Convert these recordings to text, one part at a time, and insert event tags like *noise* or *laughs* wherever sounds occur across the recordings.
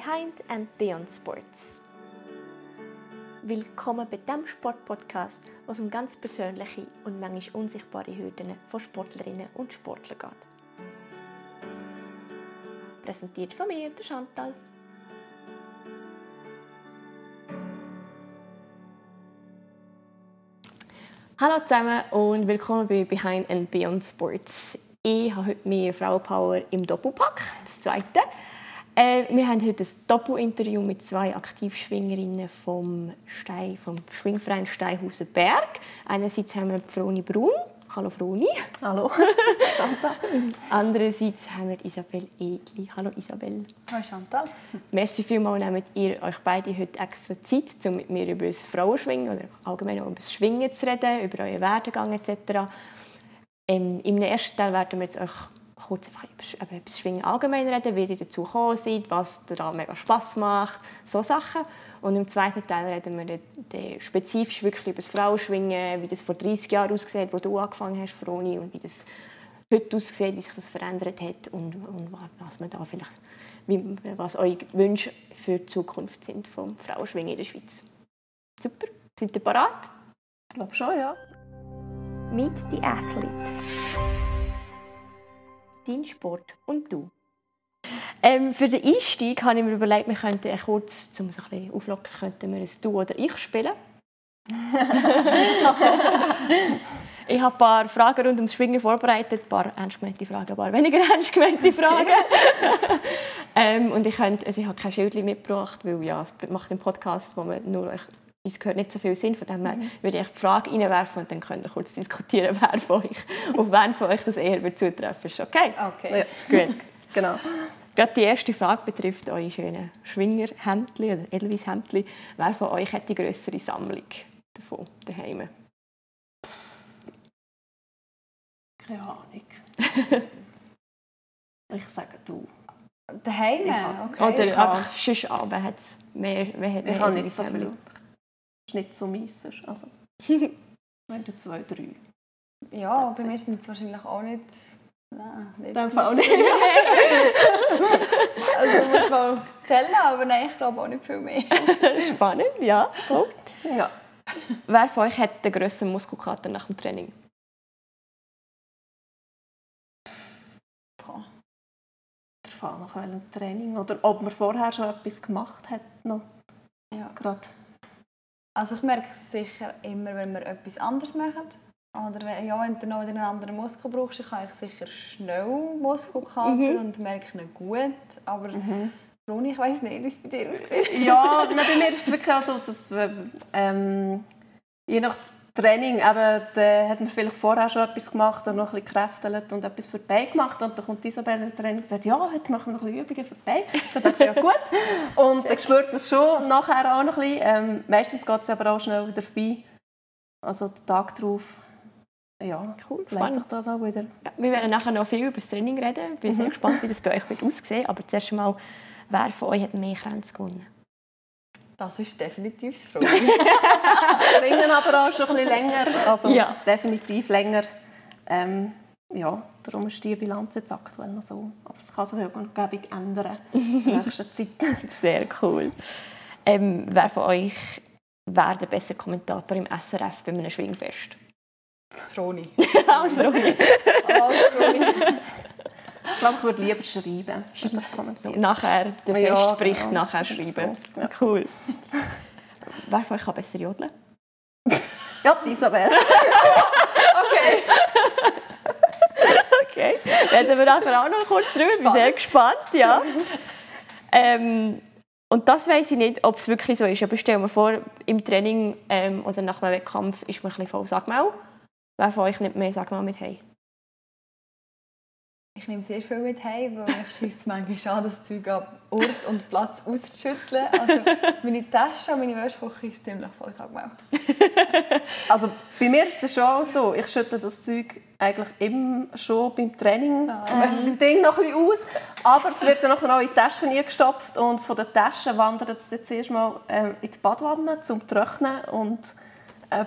Behind and Beyond Sports. Willkommen bei dem Sportpodcast, wo es um ganz persönliche und manchmal unsichtbare Hürden von Sportlerinnen und Sportlern geht. Präsentiert von mir, der Chantal. Hallo zusammen und willkommen bei Behind and Beyond Sports. Ich habe heute mehr Frauenpower im Doppelpack, das zweite. Äh, wir haben heute ein Doppelinterview mit zwei Aktivschwingerinnen vom, Stein, vom Schwingverein Steinhausen Berg. Einerseits haben wir Froni Brun. Hallo Froni. Hallo. *laughs* Chantal. Andererseits haben wir Isabel Egli. Hallo Isabel. Hallo Chantal. Merci vielmals, nehmt ihr euch beide heute extra Zeit, um mit mir über das Frauenschwingen oder allgemein auch über das Schwingen zu reden, über euren Werdegang etc. Ähm, Im ersten Teil werden wir jetzt euch kurz einfach über, über das Schwingen allgemein reden, wie ihr dazu gekommen seid, was daran mega Spass macht, so Sachen. Und im zweiten Teil reden wir dann spezifisch wirklich über das Frauenschwingen, wie das vor 30 Jahren aussieht, wo du angefangen hast, Froni, und wie das heute aussieht, wie sich das verändert hat und, und was man da vielleicht, wie, was eure Wünsche für die Zukunft sind vom Frauenschwingen in der Schweiz. Super, seid ihr bereit? Ich glaube schon, ja. Meet the Athlete. Dein Sport und du. Ähm, für den Einstieg habe ich mir überlegt, wir könnten kurz, um es ein bisschen auflockern, könnten wir ein Du oder Ich spielen. *laughs* ich habe ein paar Fragen rund ums Schwingen vorbereitet, ein paar ernst gemeinte Fragen, ein paar weniger *laughs* ernst gemeinte Fragen. *laughs* ähm, und ich, könnte, also ich habe kein Schild mitgebracht, weil ja, es macht einen Podcast, wo man nur euch uns gehört nicht so viel Sinn. Von dem her mhm. würde ich die Frage reinwerfen und dann könnt ihr kurz diskutieren, *laughs* wer von euch, auf wen von euch das eher wird zutreffen ist. Okay? Okay. Ja. *laughs* Gut. genau. Gerade die erste Frage betrifft eure schönen Schwingerhemdli oder Elvis-Hemdli. Wer von euch hat die größere Sammlung davon daheim? Keine Ahnung. *laughs* ich sage du. Daheim? Okay. Oder einfach sonst an, wer hat mehr, wer hat mehr ich habe nicht so viel. Ist nicht so meins. Also, *laughs* meine zwei, drei. Ja, bei mir sind es wahrscheinlich auch nicht Nein, nicht. In Fall nicht. *laughs* also muss man zählen, aber nein, ich glaube auch nicht viel mehr. *laughs* Spannend, ja. Gut. Ja. Wer von euch hat den grössten Muskelkater nach dem Training? Der Fall nach welchem Training oder ob man vorher schon etwas gemacht hat noch. Ja. Gerade. Also ich merke es sicher immer, wenn wir etwas anderes machen oder ja, wenn du noch einen anderen Muskel brauchst, kann ich sicher schnell Muskelkater mhm. und merke ihn gut. Aber mhm. Bruni, ich weiß nicht, wie es bei dir aussieht. ja, bei mir ist es wirklich auch so, dass ähm, je nach Training, eben, da hat man vielleicht vorher schon etwas gemacht und noch ein bisschen gekräftelt und etwas für die Beine gemacht und dann kommt Isabelle im Training und sagt, ja, heute machen wir noch ein bisschen Übungen für die Beine. Dann denkst du, ja gut. *laughs* Und dann spürt man es schon nachher auch noch ein bisschen. Ähm, meistens geht es aber auch schnell wieder vorbei. Also den Tag darauf ja, cool. Lernt sich das auch wieder. Ja, wir werden nachher noch viel über das Training reden. Ich bin mhm. sehr gespannt, wie das bei euch wird aussehen Aber zuerst einmal, wer von euch hat mehr Grenzen gewonnen? Das ist definitiv Frage. *laughs* Springen aber auch schon ein bisschen länger. Also ja. definitiv länger. Ähm, ja, darum ist die Bilanz jetzt aktuell noch so. Aber es kann sich irgendwann ändern in der nächsten *laughs* Zeit. Sehr cool. Ähm, wer von euch wäre der beste Kommentator im SRF bei einem Schwingfest? Roni. Alles Roni. Alles Roni. Ich glaube, ich würde lieber schreiben, *laughs* kommentieren. Nachher, der ja, Fest spricht, genau. nachher schreiben. So, ja. Cool. Wer von euch kann besser jodeln? *laughs* ja, Isabel. *laughs* okay. okay. Reden wir nachher auch noch kurz drüber. Ich bin sehr gespannt. Ja. Ähm, und das weiß ich nicht, ob es wirklich so ist. Aber stell mir vor, im Training ähm, oder nach einem Wettkampf ist man ein bisschen voll Sagmau. Wer von euch nimmt mehr sag mal, mit heim? Ich nehme sehr viel mit heim, weil ich schieße manchmal an, das Zeug ab Ort und Platz auszuschütteln. Also meine Tasche und meine Wäschküche ist ziemlich voll, sag *laughs* mal. also bei mir ist es schon so, ich schütte das Zeug eigentlich immer schon beim Training ah. äh, Ding noch ein bisschen aus, aber es wird dann noch in die Taschen gestopft und von der Tasche wandert es dann zuerst mal äh, in die Badwanne zum Trocknen und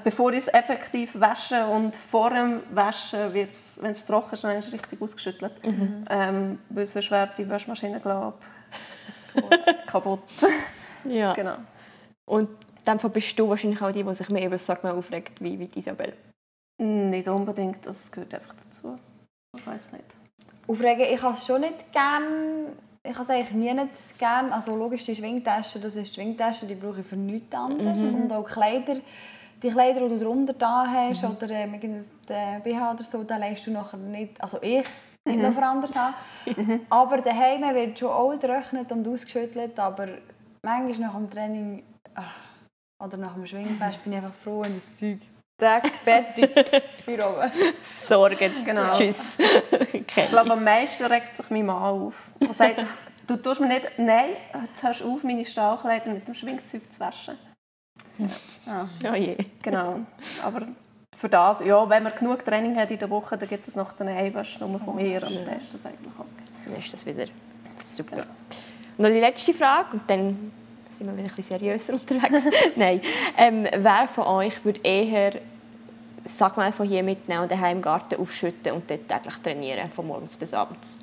bevor ich es effektiv wasche und vor dem Waschen, wenn es trocken ist, dann ist es richtig ausgeschüttelt. Mhm. Ähm, weil sonst wäre die Waschmaschine, glaube *laughs* kaputt. Ja. genau. Und dann bist du wahrscheinlich auch die, die sich mehr über das Sagen aufregt, wie, wie Isabel. Nicht unbedingt, das gehört einfach dazu. Ich weiß nicht. Aufregen, ich habe es schon nicht gern. Ich habe es eigentlich nie nicht gern. Also logisch, die Schwingtasche, das ist die Schwingtasche, die brauche ich für nichts anderes. Und auch Kleider, die Kleider, die du drunter da hast, oder ähm, irgendein BH oder so, da leist du nachher nicht, also ich, nicht noch für anders an. *laughs* Aber daheim wird schon auch getrocknet und ausgeschüttelt, aber manchmal nach dem Training ah, oder nach dem Schwingfest bin ich einfach froh, wenn das Zeug Tag fertig *laughs* für oben. Sorgen. Genau. Tschüss. *laughs* Ich glaube, am meisten regt sich mein Mann auf. Er sagt, du tust mir nicht, nein, jetzt hörst du auf, meine Stahlkleider mit dem Schwingzeug zu waschen. Ja, Oh je. genau. Aber für das, ja, wenn man genug Training hat in der Woche, dann gibt es noch eine Einwaschnummer von mir und dann ist das eigentlich okay. Dann ist das wieder super. Ja. Noch die letzte Frage und dann sind wir wieder ein bisschen seriöser unterwegs. *laughs* Nein. Ähm, wer von euch würde eher sag mal, von hier mitnehmen und daheim im Garten aufschütten und dort täglich trainieren, von morgens bis abends?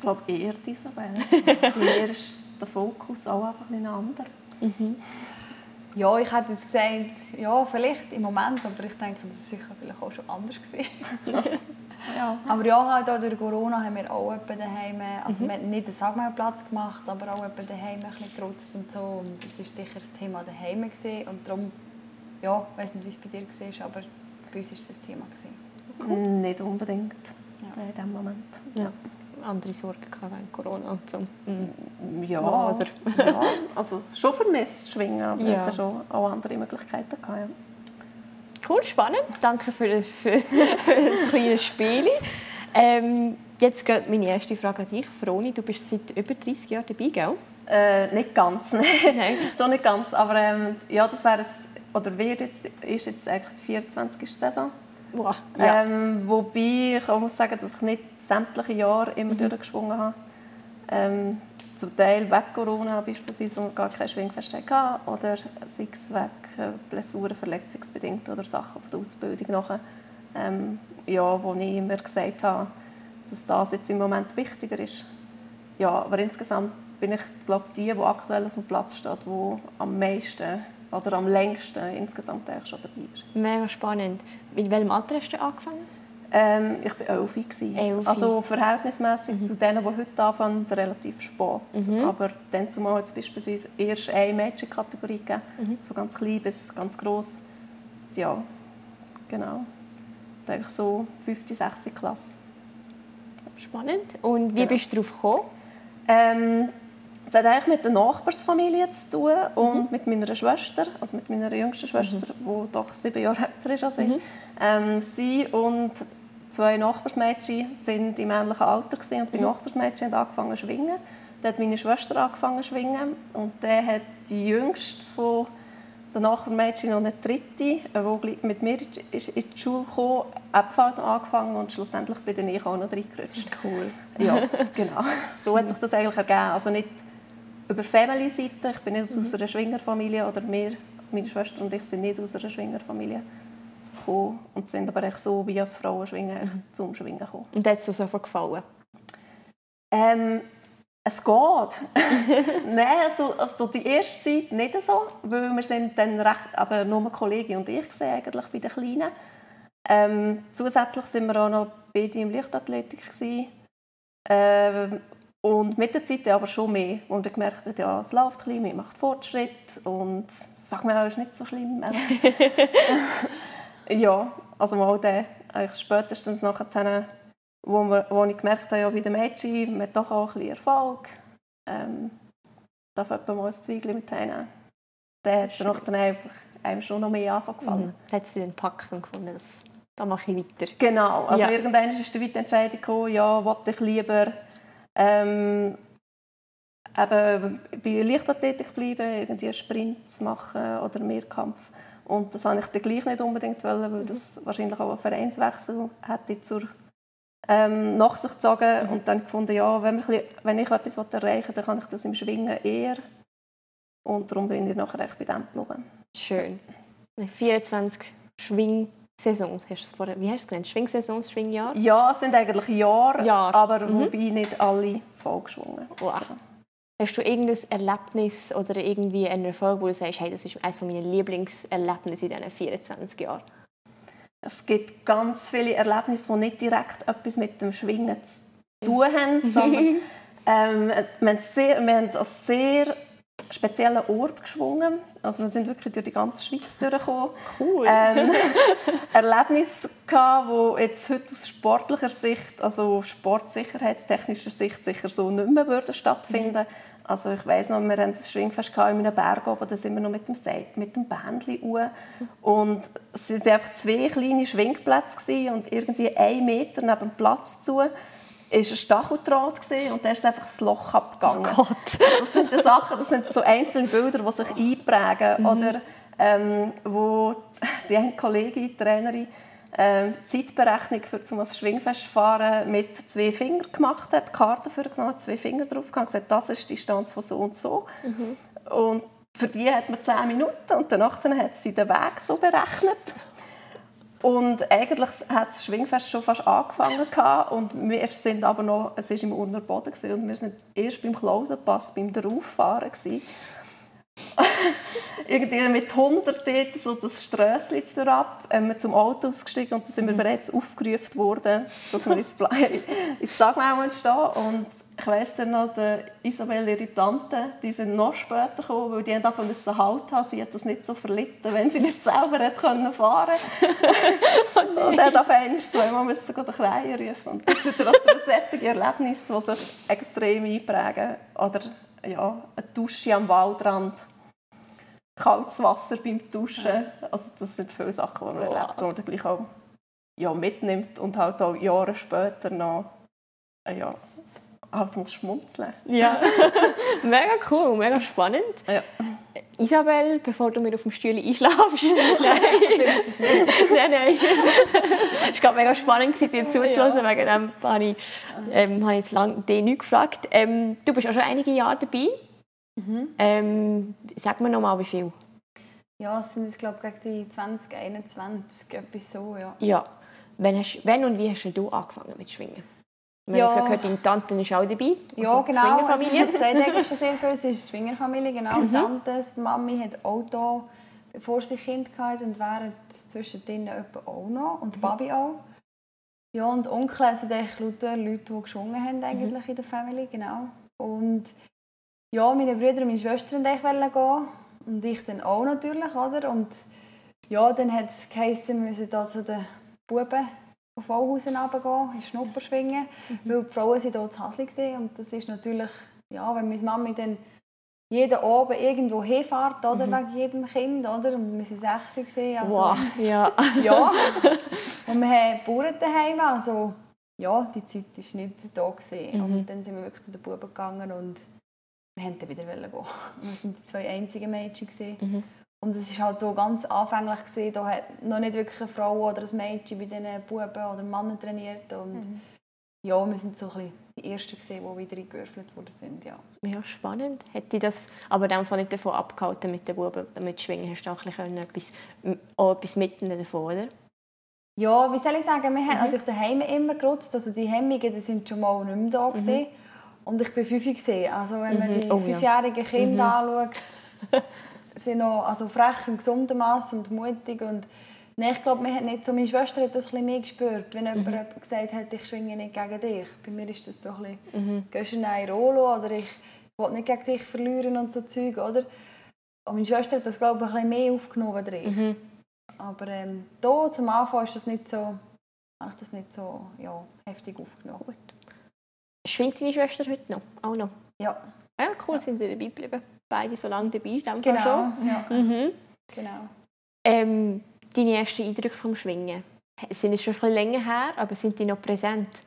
Ich glaube eher die Isabel. *laughs* Bei mir ist der Fokus auch einfach ein anderer. Ja, ich hätte jetzt gesagt, ja, vielleicht im Moment, aber ich denke, das ist sicher vielleicht auch schon anders gewesen. *laughs* Ja. Aber ja, halt auch durch Corona haben wir auch etwa daheim, also wir haben nicht einen Sagmeilplatz gemacht, aber auch etwa daheim ein bisschen gerutzt und so. Und das war sicher das Thema daheim gewesen. und darum, ja, ich weiß nicht, wie es bei dir war, aber bei uns war es das Thema gewesen. Nicht unbedingt Ja. in diesem Moment. Ja. Andere Sorgen gehabt während Corona und so. Mhm. Ja, oder? ja, also schon vermisst schwingen, aber Ja. ja. hat schon auch andere Möglichkeiten gehabt. Cool, spannend. Danke für das, für, für das kleine Spiel. Ähm, jetzt geht meine erste Frage an dich. Froni, du bist seit über 30 Jahren dabei, gell? Äh, nicht ganz, *laughs* nein. Nein. schon nicht ganz, aber ähm, ja, das wäre jetzt, oder wird jetzt, ist jetzt eigentlich die 24. Saison. Wow. Ja. Ähm, wobei ich auch muss sagen, dass ich nicht sämtliche Jahre immer durchgeschwungen habe. Ähm, zum Teil wegen Corona beispielsweise, wo gar kein Schwingfest hatten, oder sei es wegen Blessuren, verletzungsbedingt oder Sachen von der Ausbildung nachher. Ähm, ja, wo ich immer gesagt habe, dass das jetzt im Moment wichtiger ist. Ja, aber insgesamt bin ich, glaube die, die aktuell auf dem Platz steht, die am meisten oder am längsten insgesamt eigentlich schon dabei ist. Mega spannend. In welchem Alter hast du angefangen? Ähm, ich war elf. Also verhältnismäßig zu denen, die heute anfangen, relativ spät. Mhm. Aber dann zumal hat es beispielsweise erst eine Mädchenkategorie gegeben, Mhm. von ganz klein bis ganz gross. Ja, genau. Eigentlich so 5., 6. Klasse. Spannend. Und wie Genau. bist du darauf gekommen? Ähm, es hat eigentlich mit der Nachbarsfamilie zu tun und Mhm. mit meiner Schwester, also mit meiner jüngsten Schwester, die doch sieben Jahre *laughs* älter ist als ich. Mhm. Ähm, sie und zwei Nachbarsmädchen sind im ähnlichen Alter gewesen, und die Mhm. Nachbarsmädchen haben angefangen zu schwingen. Dann hat meine Schwester angefangen zu schwingen und dann hat die jüngste von den Nachbarmädchen und eine dritte, die mit mir ist in die Schule kam, ebenfalls angefangen und schlussendlich bin ich auch noch reingerutscht. Cool. Ja, *laughs* genau. So hat sich das eigentlich ergeben. Also nicht über Family-Seite. Ich bin nicht aus einer Schwingerfamilie oder wir, meine Schwester und ich sind nicht aus einer Schwingerfamilie gekommen und sind aber echt so wie als Frauen schwingen *laughs* zum Schwingen gekommen. Und hat es dir sofort gefallen? Ähm, es geht. *laughs* Nein, also, also die erste Zeit nicht so, weil wir sind dann recht, aber nur Kollegen und ich gesehen eigentlich bei den Kleinen. Ähm, zusätzlich sind wir auch noch beide im Leichtathletik gewesen. Ähm, und mit der Zeit aber schon mehr. Und ich gemerkt habe, ja, es läuft ein bisschen, man macht Fortschritt und sag mir, es ist nicht so schlimm. *laughs* ja, also mal dann, eigentlich spätestens nachher, wo, wir, wo ich gemerkt habe, ja, bei den Mädchen, man hat doch auch ein bisschen Erfolg. Ähm, darf jemand mal ein Zweigchen mit hinnehmen. Dann hat es dann dann einfach einem schon noch mehr angefallen. Mhm. Da hat sie dann gepackt und gefunden, das, da mache ich weiter. Genau, also Ja. irgendwann ist die Entscheidung gekommen, ja, wollte ich lieber ähm, eben bei Leichtathletik bleiben, irgendwie einen Sprint zu machen oder Mehrkampf. Und das wollte ich dann gleich nicht unbedingt, wollen, weil das wahrscheinlich auch einen Vereinswechsel hätte zur, ähm, nach sich gezogen. Und dann gefunden, ja, wenn, bisschen, wenn ich etwas erreichen will, dann kann ich das im Schwingen eher. Und darum bin ich nachher echt bei dem geblieben. Schön. 24 Schwingzeiten Schwingsaisons, hast du vorher, wie hast du es genannt? Schwingsaisons, Schwingjahr? Ja, es sind eigentlich Jahre, Jahr. aber Mhm. wobei nicht alle vollgeschwungen. Wow. Hast du irgendein Erlebnis oder irgendwie einen Erfolg, wo du sagst, hey, das ist eines meiner Lieblingserlebnisse in diesen 24 Jahren? Es gibt ganz viele Erlebnisse, die nicht direkt etwas mit dem Schwingen zu tun haben, sondern *laughs* ähm, wir, haben sehr, wir haben an sehr speziellen Ort geschwungen. Also wir sind wirklich durch die ganze Schweiz durchgekommen. Cool. ähm, *laughs* Erlebnisse gehabt, wo jetzt heute aus sportlicher Sicht, also sportsicherheitstechnischer Sicht sicher so nicht mehr würden stattfinden. Also ich weiss noch, wir hatten ein Schwingfest in einem Berg oben, da sind wir noch mit dem, Se mit dem Bändchen hoch. Und es waren einfach zwei kleine Schwingplätze gewesen und irgendwie einen Meter neben dem Platz zu war ein Stacheldraht gewesen und der ist einfach das Loch abgegangen. Oh. *laughs* Das sind die Sachen, das sind so einzelne Bilder, die sich einprägen. Oder ähm, wo die eine Kollegin, die Trainerin, ähm, Zeitberechnung für zum Schwingfest fahren mit zwei Fingern gemacht hat, die Karte für genommen, zwei Finger drauf und gesagt, das ist die Distanz von so und so. Und für die hat man zehn Minuten und danach hat sie den Weg so berechnet. Und eigentlich hat das Schwingfest schon fast angefangen gehabt, und wir sind aber noch, es war im Unterboden gewesen, und wir sind erst beim Klausenpass, beim Drauffahren gewesen. *laughs* Irgendwie mit 100 dort so das Strössli ab, haben wir zum Auto ausgestiegen und dann sind wir bereits aufgerufen worden, dass wir ins, Bla- ins Sagmau stehen. Und ich weiss dann noch, die Isabel, ihre Tante, die sind noch später gekommen, weil die haben davon müssen Halt haben. Sie hat das nicht so verlitten, wenn sie nicht selber hat können fahren Und hat auf einmal zweimal müssen den Krähen rufen. Und das sind dann solche Erlebnisse, die sich extrem einprägen. Oder ja, eine Dusche am Waldrand, kaltes Wasser beim Duschen. Also das sind viele Sachen, die man Wow. erlebt, die man dann gleich auch ja, mitnimmt und halt auch Jahre später noch äh, ja, halt muss schmunzeln. Ja, *laughs* mega cool, mega spannend. Ja. Isabel, bevor du mir auf dem Stuhl einschlafst. *laughs* nein. nein, nein. Es war mega spannend, dir zuzuhören. Wegen dem habe ich, ähm, habe ich jetzt lange dich nicht gefragt. Ähm, du bist auch schon einige Jahre dabei. Ähm, sag mir noch mal, wie viel? Ja, es sind jetzt, glaube ich, gegen die 2021, etwas so, ja. Ja. Wenn, hast, wenn und wie hast du angefangen mit Schwingen? Wir Ja. haben gehört, deine Tante ist auch dabei. Ja, also genau. Schwingerfamilie. Also, das ist sehr viel. Es ist die Schwingerfamilie, genau. Die Tante, die Mami hat Auto, bevor sie Kind hatte und während zwischendrin auch noch. Und die Babi auch. Ja, und Onkel sind eigentlich lauter Leute, die geschwungen haben eigentlich in der Familie, genau. Und ja, meine Brüder und meine Schwester wollten eigentlich gehen. Und ich dann auch natürlich, oder? Und ja, dann hat es geheißen, wir müssen da zu den Buben auf Vollhausen runtergehen, in Schnupper schwingen, weil die Frauen waren dort zu Hasli und das ist natürlich, ja, wenn meine Mami dann jeden Abend irgendwo hinfährt, oder, wegen jedem Kind, oder, und wir waren 60 gewesen, also, Wow, *laughs* ja. ja, und wir haben Bauern daheim, also ja, die Zeit war nicht da gewesen. und dann sind wir wirklich zu den Buben gegangen und wir wollten dann wieder gehen. Wir waren die zwei einzigen Mädchen gewesen. Und es war halt auch ganz anfänglich. Gewesen. Da hat noch nicht wirklich eine Frau oder ein Mädchen bei diesen Buben oder Männern trainiert. Und ja, wir sind so ein bisschen die Ersten, gewesen, die wieder eingewürfelt worden sind. Ja. Ja, spannend. Hätte ich das aber in dem Fall nicht davon abgehalten mit den Buben, mit Schwingen? Hast du auch ein bisschen etwas, auch etwas mitnehmen davon, oder? ja, wie soll ich sagen, wir haben natürlich daheim immer gerutzt. Also die Hemmungen die sind schon mal nicht mehr da. Gewesen. Und ich war fünf. Gewesen. Also wenn man die Oh, ja. fünfjährigen Kinder anschaut, *laughs* sind noch also frech im gesunden Maß und mutig. Und Nein, ich glaube, nicht so. Meine Schwester hat das ein bisschen mehr gespürt, wenn jemand jemand gesagt hat, ich schwinge nicht gegen dich. Bei mir ist das so ein bisschen, mhm. gehst du in ein Rolo oder ich will nicht gegen dich verlieren und so Zeug, oder? Und meine Schwester hat das, glaube ich, ein bisschen mehr aufgenommen drin. Mhm. Aber ähm, da zum Anfang ist das nicht so, habe ich das nicht so ja, heftig aufgenommen. Gut. Schwingt deine Schwester heute noch? Auch noch? Ja, Ja, cool, sind sie dabei geblieben. Beide so lange dabei, Fall genau. schon. Ja, Mhm. genau. Ähm, deine ersten Eindrücke vom Schwingen? Sind es schon ein bisschen länger her, aber sind die noch präsent?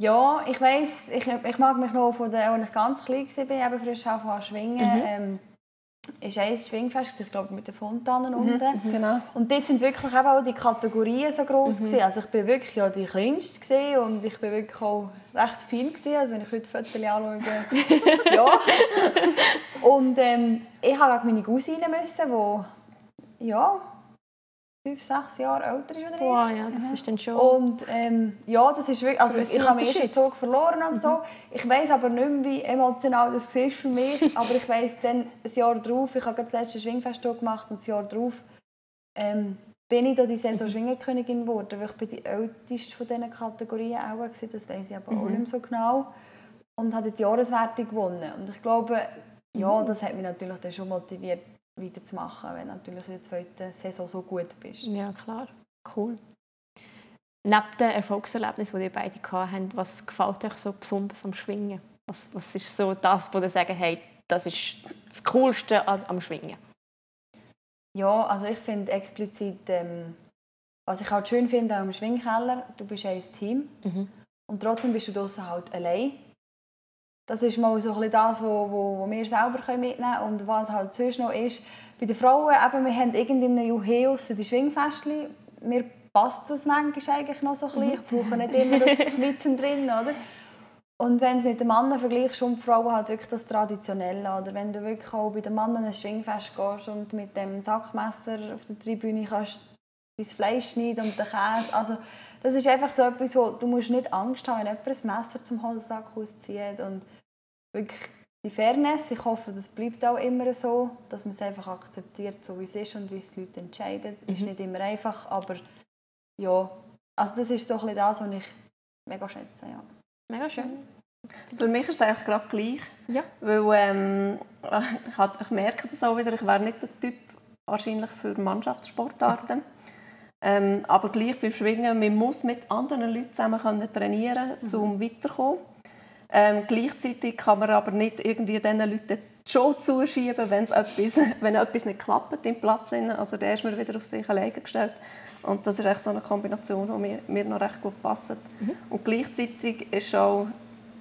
Ja, ich weiss, ich, ich mag mich noch von der, als ich ganz klein war, eben frisch anfangen schwingen. Mhm. Ähm, ist ein Schwingfest, ich glaube mit den Fontanen unten. Genau. Und dort sind wirklich eben auch die Kategorien so groß gewesen. Also ich bin wirklich ja die kleinste gewesen und ich bin wirklich auch recht fein gewesen. Also wenn ich heute Fotos anschaue, *laughs* ja. Und ähm, ich habe auch meine Cousine müssen, wo ja fünf, sechs Jahre älter ist oder ich. Boah, ja, das ist dann schon... Und ähm, ja, das ist wirklich, also ich habe meinen ersten Zug verloren und so. Ich weiß aber nicht mehr, wie emotional das war für mich. *laughs* aber ich weiß dann, ein Jahr darauf, ich habe gerade das letzte Schwingfest gemacht und ein Jahr darauf ähm, bin ich da die Saison Schwingerkönigin geworden, weil ich bin die älteste von diesen Kategorien auch war, das weiß ich aber auch nicht mehr so genau. Und habe die Jahreswertung gewonnen. Und ich glaube, ja, das hat mich natürlich dann schon motiviert, weiterzumachen, wenn du natürlich in der zweiten Saison so gut bist. Ja, klar. Cool. Neben den Erfolgserlebnissen, die ihr beide hatten, was gefällt euch so besonders am Schwingen? Was, was ist so das, wo ihr sagt, hey, das ist das Coolste am Schwingen? Ja, also ich finde explizit, ähm, was ich halt schön finde am Schwingkeller, du bist ein Team mhm. und trotzdem bist du draußen halt allein. Das ist mal so ein das, was wir selber mitnehmen können. Und was halt sonst noch ist, bei den Frauen, eben, wir haben irgendeinem Juhäus die Schwingfestchen. Mir passt das manchmal eigentlich noch so ein bisschen. Ich brauche nicht immer das *laughs* mittendrin, oder? Und wenn du es mit den Männern vergleichst, schon die Frauen halt wirklich das Traditionelle. Oder wenn du wirklich auch bei den Männern ein Schwingfest gehst und mit dem Sackmesser auf der Tribüne kannst dein Fleisch schneiden und den Käse. Also, das ist einfach so etwas, wo du musst nicht Angst haben, wenn jemand ein Messer zum Holzsack auszieht. Und wirklich die Fairness, ich hoffe, das bleibt auch immer so, dass man es einfach akzeptiert, so wie es ist und wie es die Leute entscheiden. Mhm. Ist nicht immer einfach, aber ja, also das ist so ein bisschen das, was ich mega schätze. Ja. Mega schön. Für mich ist es eigentlich gerade gleich. Ja. Weil ähm, *laughs* ich, ich merke das auch wieder, ich wäre nicht der Typ wahrscheinlich für Mannschaftssportarten. Ähm, aber gleich beim Schwingen, man muss mit anderen Leuten zusammen können trainieren, mhm. um weiterzukommen. Ähm, gleichzeitig kann man aber nicht irgendwie diesen Leuten Show zuschieben, wenn etwas, *laughs* wenn etwas nicht klappt im Platz. Also der ist mir wieder auf sich alleine gestellt. Und das ist echt so eine Kombination, die mir, mir noch recht gut passt. Mhm. Und gleichzeitig ist auch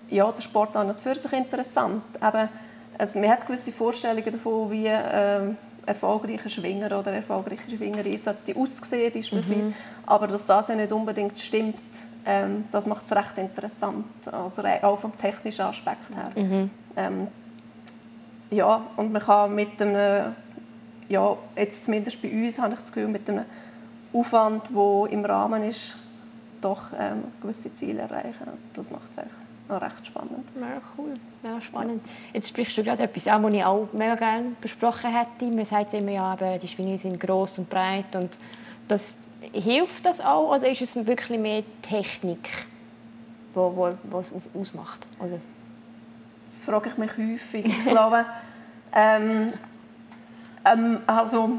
ja, der Sport an und für sich interessant. Eben, also man hat gewisse Vorstellungen davon, wie äh, erfolgreicher Schwinger oder erfolgreiche Schwingerin sollte aussehen beispielsweise. Mhm. Aber dass das ja nicht unbedingt stimmt, ähm, das macht es recht interessant, also auch vom technischen Aspekt her. Mhm. Ähm, ja, und man kann mit einem, ja, jetzt zumindest bei uns habe ich das Gefühl, mit einem Aufwand, der im Rahmen ist, doch ähm, gewisse Ziele erreichen. Das macht es noch recht spannend. Mega cool, mega spannend. Jetzt sprichst du gerade etwas an, was ich auch mega gerne besprochen hätte. Man sagt immer, ja, die Schwingen sind gross und breit und das, hilft das auch oder ist es wirklich mehr Technik, wo, wo, was ausmacht? Oder? Das frage ich mich häufig. Ich glaube, *laughs* ähm, ähm, also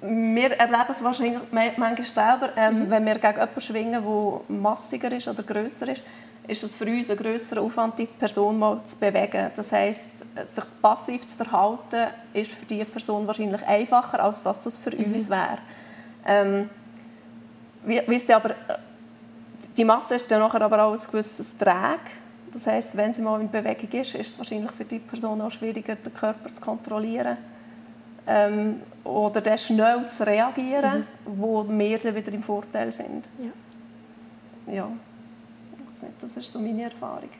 wir erleben es wahrscheinlich manchmal selber, ähm, mhm. wenn wir gegen jemanden schwingen, der massiger ist oder grösser ist, ist es für uns ein grösserer Aufwand, die Person mal zu bewegen. Das heisst, sich passiv zu verhalten, ist für diese Person wahrscheinlich einfacher, als dass es für mhm. uns wäre. Ähm, wisst ihr aber, die Masse ist dann nachher aber auch ein gewisses Träg. Das heisst, wenn sie mal in Bewegung ist, ist es wahrscheinlich für die Person auch schwieriger, den Körper zu kontrollieren ähm, oder dann schnell zu reagieren, mhm. wo wir dann wieder im Vorteil sind. Ja. ja. Das ist so meine Erfahrung.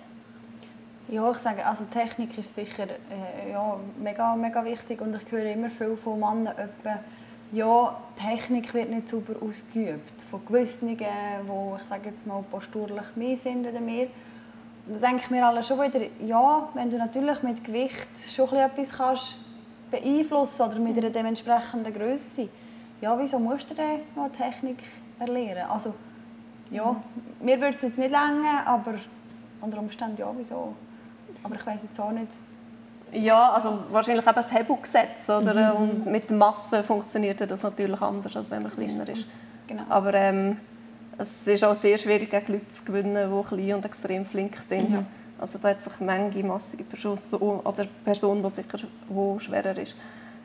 Ja, ich sage, also Technik ist sicher äh, ja, mega, mega wichtig und ich höre immer viel von Männern, etwa, ja, Technik wird nicht super ausgeübt. Von gewissen, die ich sage jetzt mal posturlich mehr sind oder mehr. Da denke ich mir alle schon wieder, ja, wenn du natürlich mit Gewicht schon etwas kannst beeinflussen oder mit einer dementsprechenden Größe, ja, wieso musst du denn noch Technik erlernen? Also, ja, mir würde es jetzt nicht länger, aber unter Umständen ja, wieso? Aber ich weiß jetzt auch nicht. Ja, also wahrscheinlich eben das Hebelgesetz, oder? Mhm. Und mit der Masse funktioniert das natürlich anders, als wenn man kleiner ist. Genau. Aber ähm, es ist auch sehr schwierig, gegen Leute zu gewinnen, die klein und extrem flink sind. Mhm. Also da hat sich Menge massige Person, oder Person, die sicher wo schwerer ist,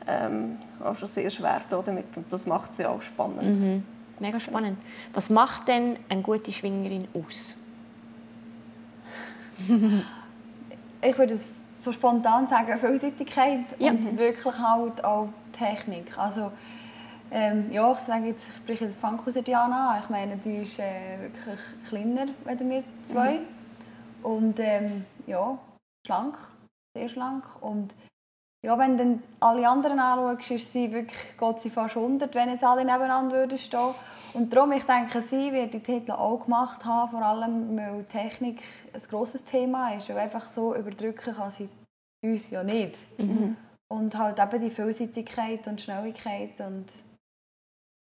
ähm, auch schon sehr schwer damit. Und das macht sie auch spannend. Mhm. Mega spannend. Was macht denn eine gute Schwingerin aus? *laughs* ich würde es so spontan sagen, Vielseitigkeit ja. und wirklich halt auch Technik. Also, ähm, ja, ich sage jetzt, ich spreche jetzt Funkhauser Diana an. Ich meine, die ist äh, wirklich kleiner als wir zwei. Mhm. Und ähm, ja, schlank, sehr schlank. Und ja, wenn dann alle anderen anschaust, ist sie wirklich, geht sie fast 100, wenn jetzt alle nebeneinander würden stehen. Und darum, ich denke, sie wird die Titel auch gemacht haben, vor allem, weil Technik ein grosses Thema ist. Weil einfach so überdrücken kann sie uns ja nicht. Mhm. Und halt eben die Vielseitigkeit und Schnelligkeit und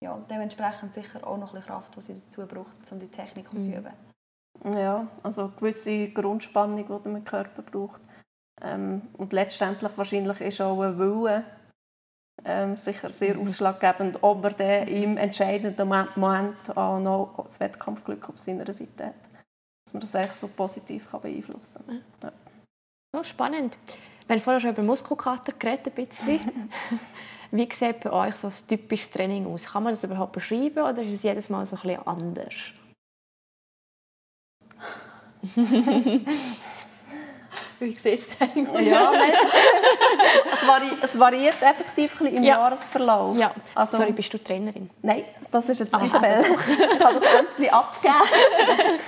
ja, dementsprechend sicher auch noch ein bisschen Kraft, die sie dazu braucht, um die Technik mhm. auszuüben. Ja, also eine gewisse Grundspannung, die man im Körper braucht. Ähm, und letztendlich wahrscheinlich ist auch ein Wille ähm, sicher sehr mhm. ausschlaggebend, ob er dann im entscheidenden Moment auch noch das Wettkampfglück auf seiner Seite hat. Dass man das eigentlich so positiv kann beeinflussen kann. Ja. Oh, spannend. Wir haben vorher schon über Muskelkater geredet, ein bisschen. *laughs* Wie sieht bei euch so ein typisches Training aus? Kann man das überhaupt beschreiben oder ist es jedes Mal so ein bisschen anders? *laughs* Wie sieht es denn aus? Ja, *laughs* es, vari es, variiert effektiv im ja. Jahresverlauf. Ja. Also, Sorry, bist du Trainerin? Nein, das ist jetzt Aha, Isabel. *laughs* ich habe das Ämtchen abgegeben.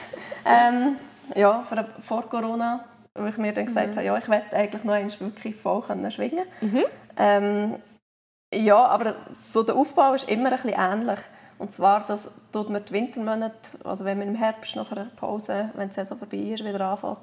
*laughs* ähm, ja, vor Corona, wo ich mir dann gesagt mhm. habe, ja, ich werde eigentlich noch einmal wirklich voll schwingen mhm. ähm, Ja, aber so der Aufbau ist immer ein bisschen ähnlich. Und zwar, dass tut man die Wintermonate, also wenn man im Herbst nach einer Pause, wenn die Saison vorbei ist, wieder anfängt,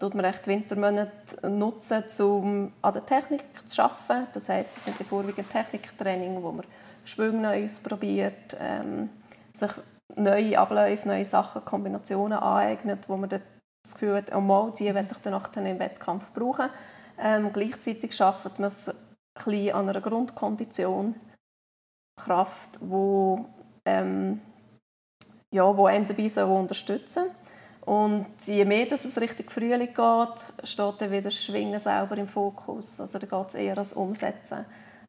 tut man echt Wintermonate nutzen, um an der Technik zu arbeiten. Das heisst, es sind die vorwiegend Techniktraining, wo man Schwünge neu ausprobiert, ähm, sich neue Abläufe, neue Sachen, Kombinationen aneignet, wo man das Gefühl hat, oh mal, die werde ich dann im Wettkampf brauchen. Ähm, gleichzeitig schafft man es ein an einer Grundkondition, Kraft, wo, ähm, ja, wo einem dabei soll unterstützen. Und je mehr dass es Richtung Frühling geht, steht dann wieder Schwingen selber im Fokus. Also da geht es eher als Umsetzen,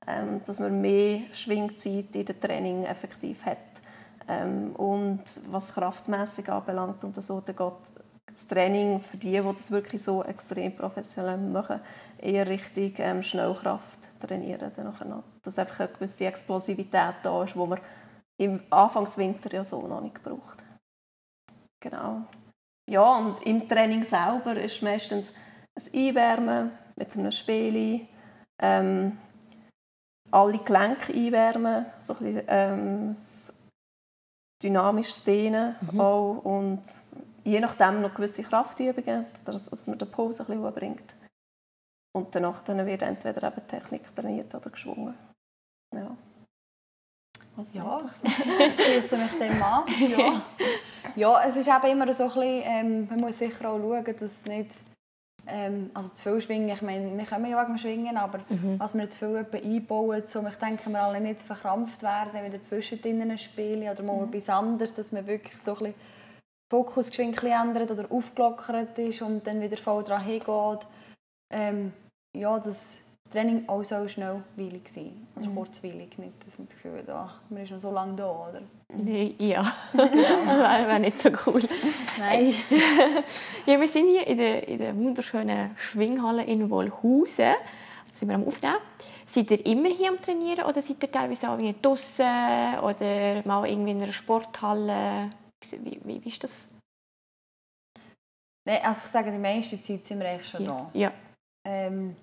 ähm, dass man mehr Schwingzeit in dem Training effektiv hat. Ähm, und was kraftmäßig anbelangt und so, dann geht das Training für die, die das wirklich so extrem professionell machen, eher Richtung ähm, Schnellkraft trainieren. Dann noch. Dass einfach eine gewisse Explosivität da ist, die man im Anfangswinter ja so noch nicht braucht. Genau. Ja, und im Training selber ist meistens ein Einwärmen mit einem Spiel, ähm, alle Gelenke einwärmen, so ein bisschen, ähm, dynamisches Dehnen mhm. auch und je nachdem noch gewisse Kraftübungen, dass man den Puls ein bisschen bringt. Und danach dann wird entweder eben Technik trainiert oder geschwungen. Ja. Was *laughs* ja, ich schließe mich dem an. Ja. *laughs* ja, es ist eben immer so ein bisschen, ähm, man muss sicher auch schauen, dass nicht ähm, also zu viel schwingen, ich meine, wir können ja wegen schwingen, aber mhm. was wir zu viel einbauen, so, ich denke, wir alle nicht verkrampft werden, wieder zwischendrin spielen oder mal mhm. etwas anderes, dass man wirklich so ein bisschen Fokus geschwind ändert oder aufgelockert ist und dann wieder voll dran hingeht. Ähm, ja, das Training auch so schnellweilig sein. Oder mhm. kurzweilig, nicht, dass man das Gefühl hat, man ist noch so lange da, oder? Ja, *laughs* das wäre nicht so cool. Nein. *laughs* ja, wir sind hier in der, in der wunderschönen Schwinghalle in Wollhausen. Da sind wir am Aufnehmen. Seid ihr immer hier am Trainieren oder seid ihr teilweise auch draußen oder mal irgendwie in einer Sporthalle? Wie, wie, wie ist das? Nein, also ich sage, die meiste Zeit sind wir eigentlich schon ja. da. Ja. Ähm,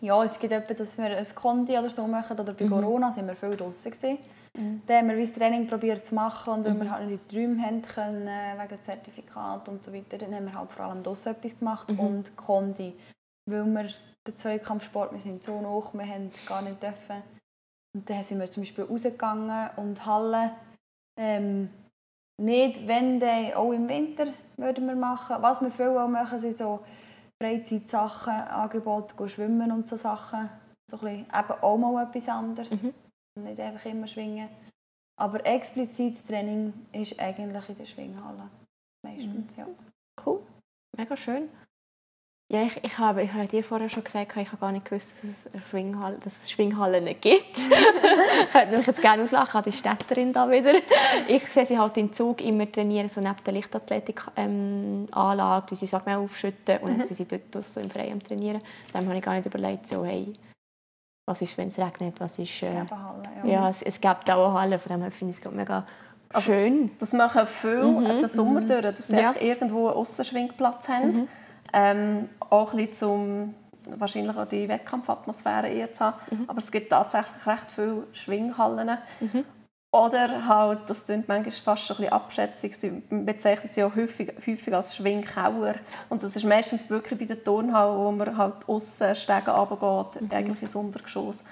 ja, es gibt etwa, dass wir ein Kondi oder so machen. Oder bei mhm. Corona sind wir viel draußen gewesen. Mhm. Da haben wir das Training probiert zu machen und weil mhm. wir halt nicht die Träume haben können, wegen Zertifikat und so weiter, dann haben wir halt vor allem draußen etwas gemacht mhm. und Kondi. Weil wir den Zweikampfsport, wir sind so hoch, wir haben gar nicht dürfen. Und dann sind wir zum Beispiel rausgegangen und Halle ähm, nicht, wenn, dann auch im Winter würden wir machen. Was wir viel auch machen, sind so Freizeitsachen, Angebote, schwimmen und so Sachen. So ein bisschen, eben auch mal etwas anderes. Mhm. Nicht einfach immer schwingen. Aber explizites Training ist eigentlich in der Schwinghalle. Meistens, mhm. ja. Cool, mega schön. Ja, ich, ich, habe, ich habe dir vorher schon gesagt, ich habe gar nicht gewusst, dass es, Schwinghalle, dass es Schwinghallen gibt. *laughs* ich würde mich jetzt gerne auslachen, die Städterin da wieder. Ich sehe sie halt im Zug immer trainieren, so neben der Lichtathletik-Anlage, ähm, sie Sachen aufschütten und dann mhm. sind sie dort so im Freien trainieren. Dann habe ich gar nicht überlegt, so, hey, was ist, wenn es regnet, was ist... Äh, es Halle, ja. ja. es, es gibt auch Hallen, von dem her finde ich es mega schön. Das machen viele mhm. den Sommer mhm. durch, dass sie ja. einfach irgendwo einen Aussenschwingplatz haben. Mhm ähm, auch ein bisschen zum wahrscheinlich auch die Wettkampfatmosphäre eher zu haben. Aber es gibt tatsächlich recht viele Schwinghallen. Oder halt, das klingt manchmal fast schon ein bisschen abschätzig, sie bezeichnet sie auch häufig, häufig als Schwingkauer. Und das ist meistens wirklich bei der Turnhalle, wo man halt aussen Stegen runtergeht, mhm. eigentlich ins Untergeschoss,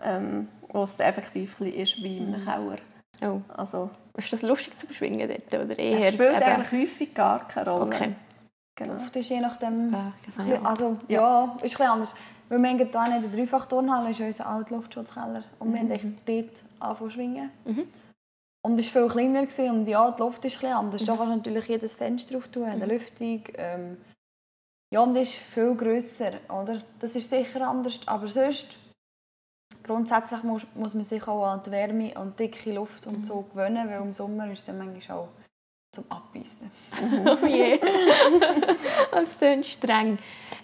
ähm, wo es effektiv ist wie in einem Kauer. Oh. Also, ist das lustig zu beschwingen dort? Oder eher es spielt eigentlich häufig gar keine Rolle. Okay. Genau. Oft ist je nachdem... Ja, also, ja. ja, ist ein anders. Weil wir haben in der Dreifach-Turnhalle ist unser alter Luftschutzkeller. Und mhm. wir haben dort anfangen schwingen. Mhm. Und es war viel kleiner gewesen, und ja, die Luft ist etwas anders. Mhm. Da kannst du natürlich jedes Fenster auftun, eine mhm. Lüftung. Ähm, ja, und ist viel grösser, oder? Das ist sicher anders, aber sonst grundsätzlich muss, muss man sich auch an die Wärme und dicke Luft und so mhm. gewöhnen, weil im Sommer ist es ja manchmal auch zum Abbeissen. *laughs* oh je, *laughs* das klingt streng.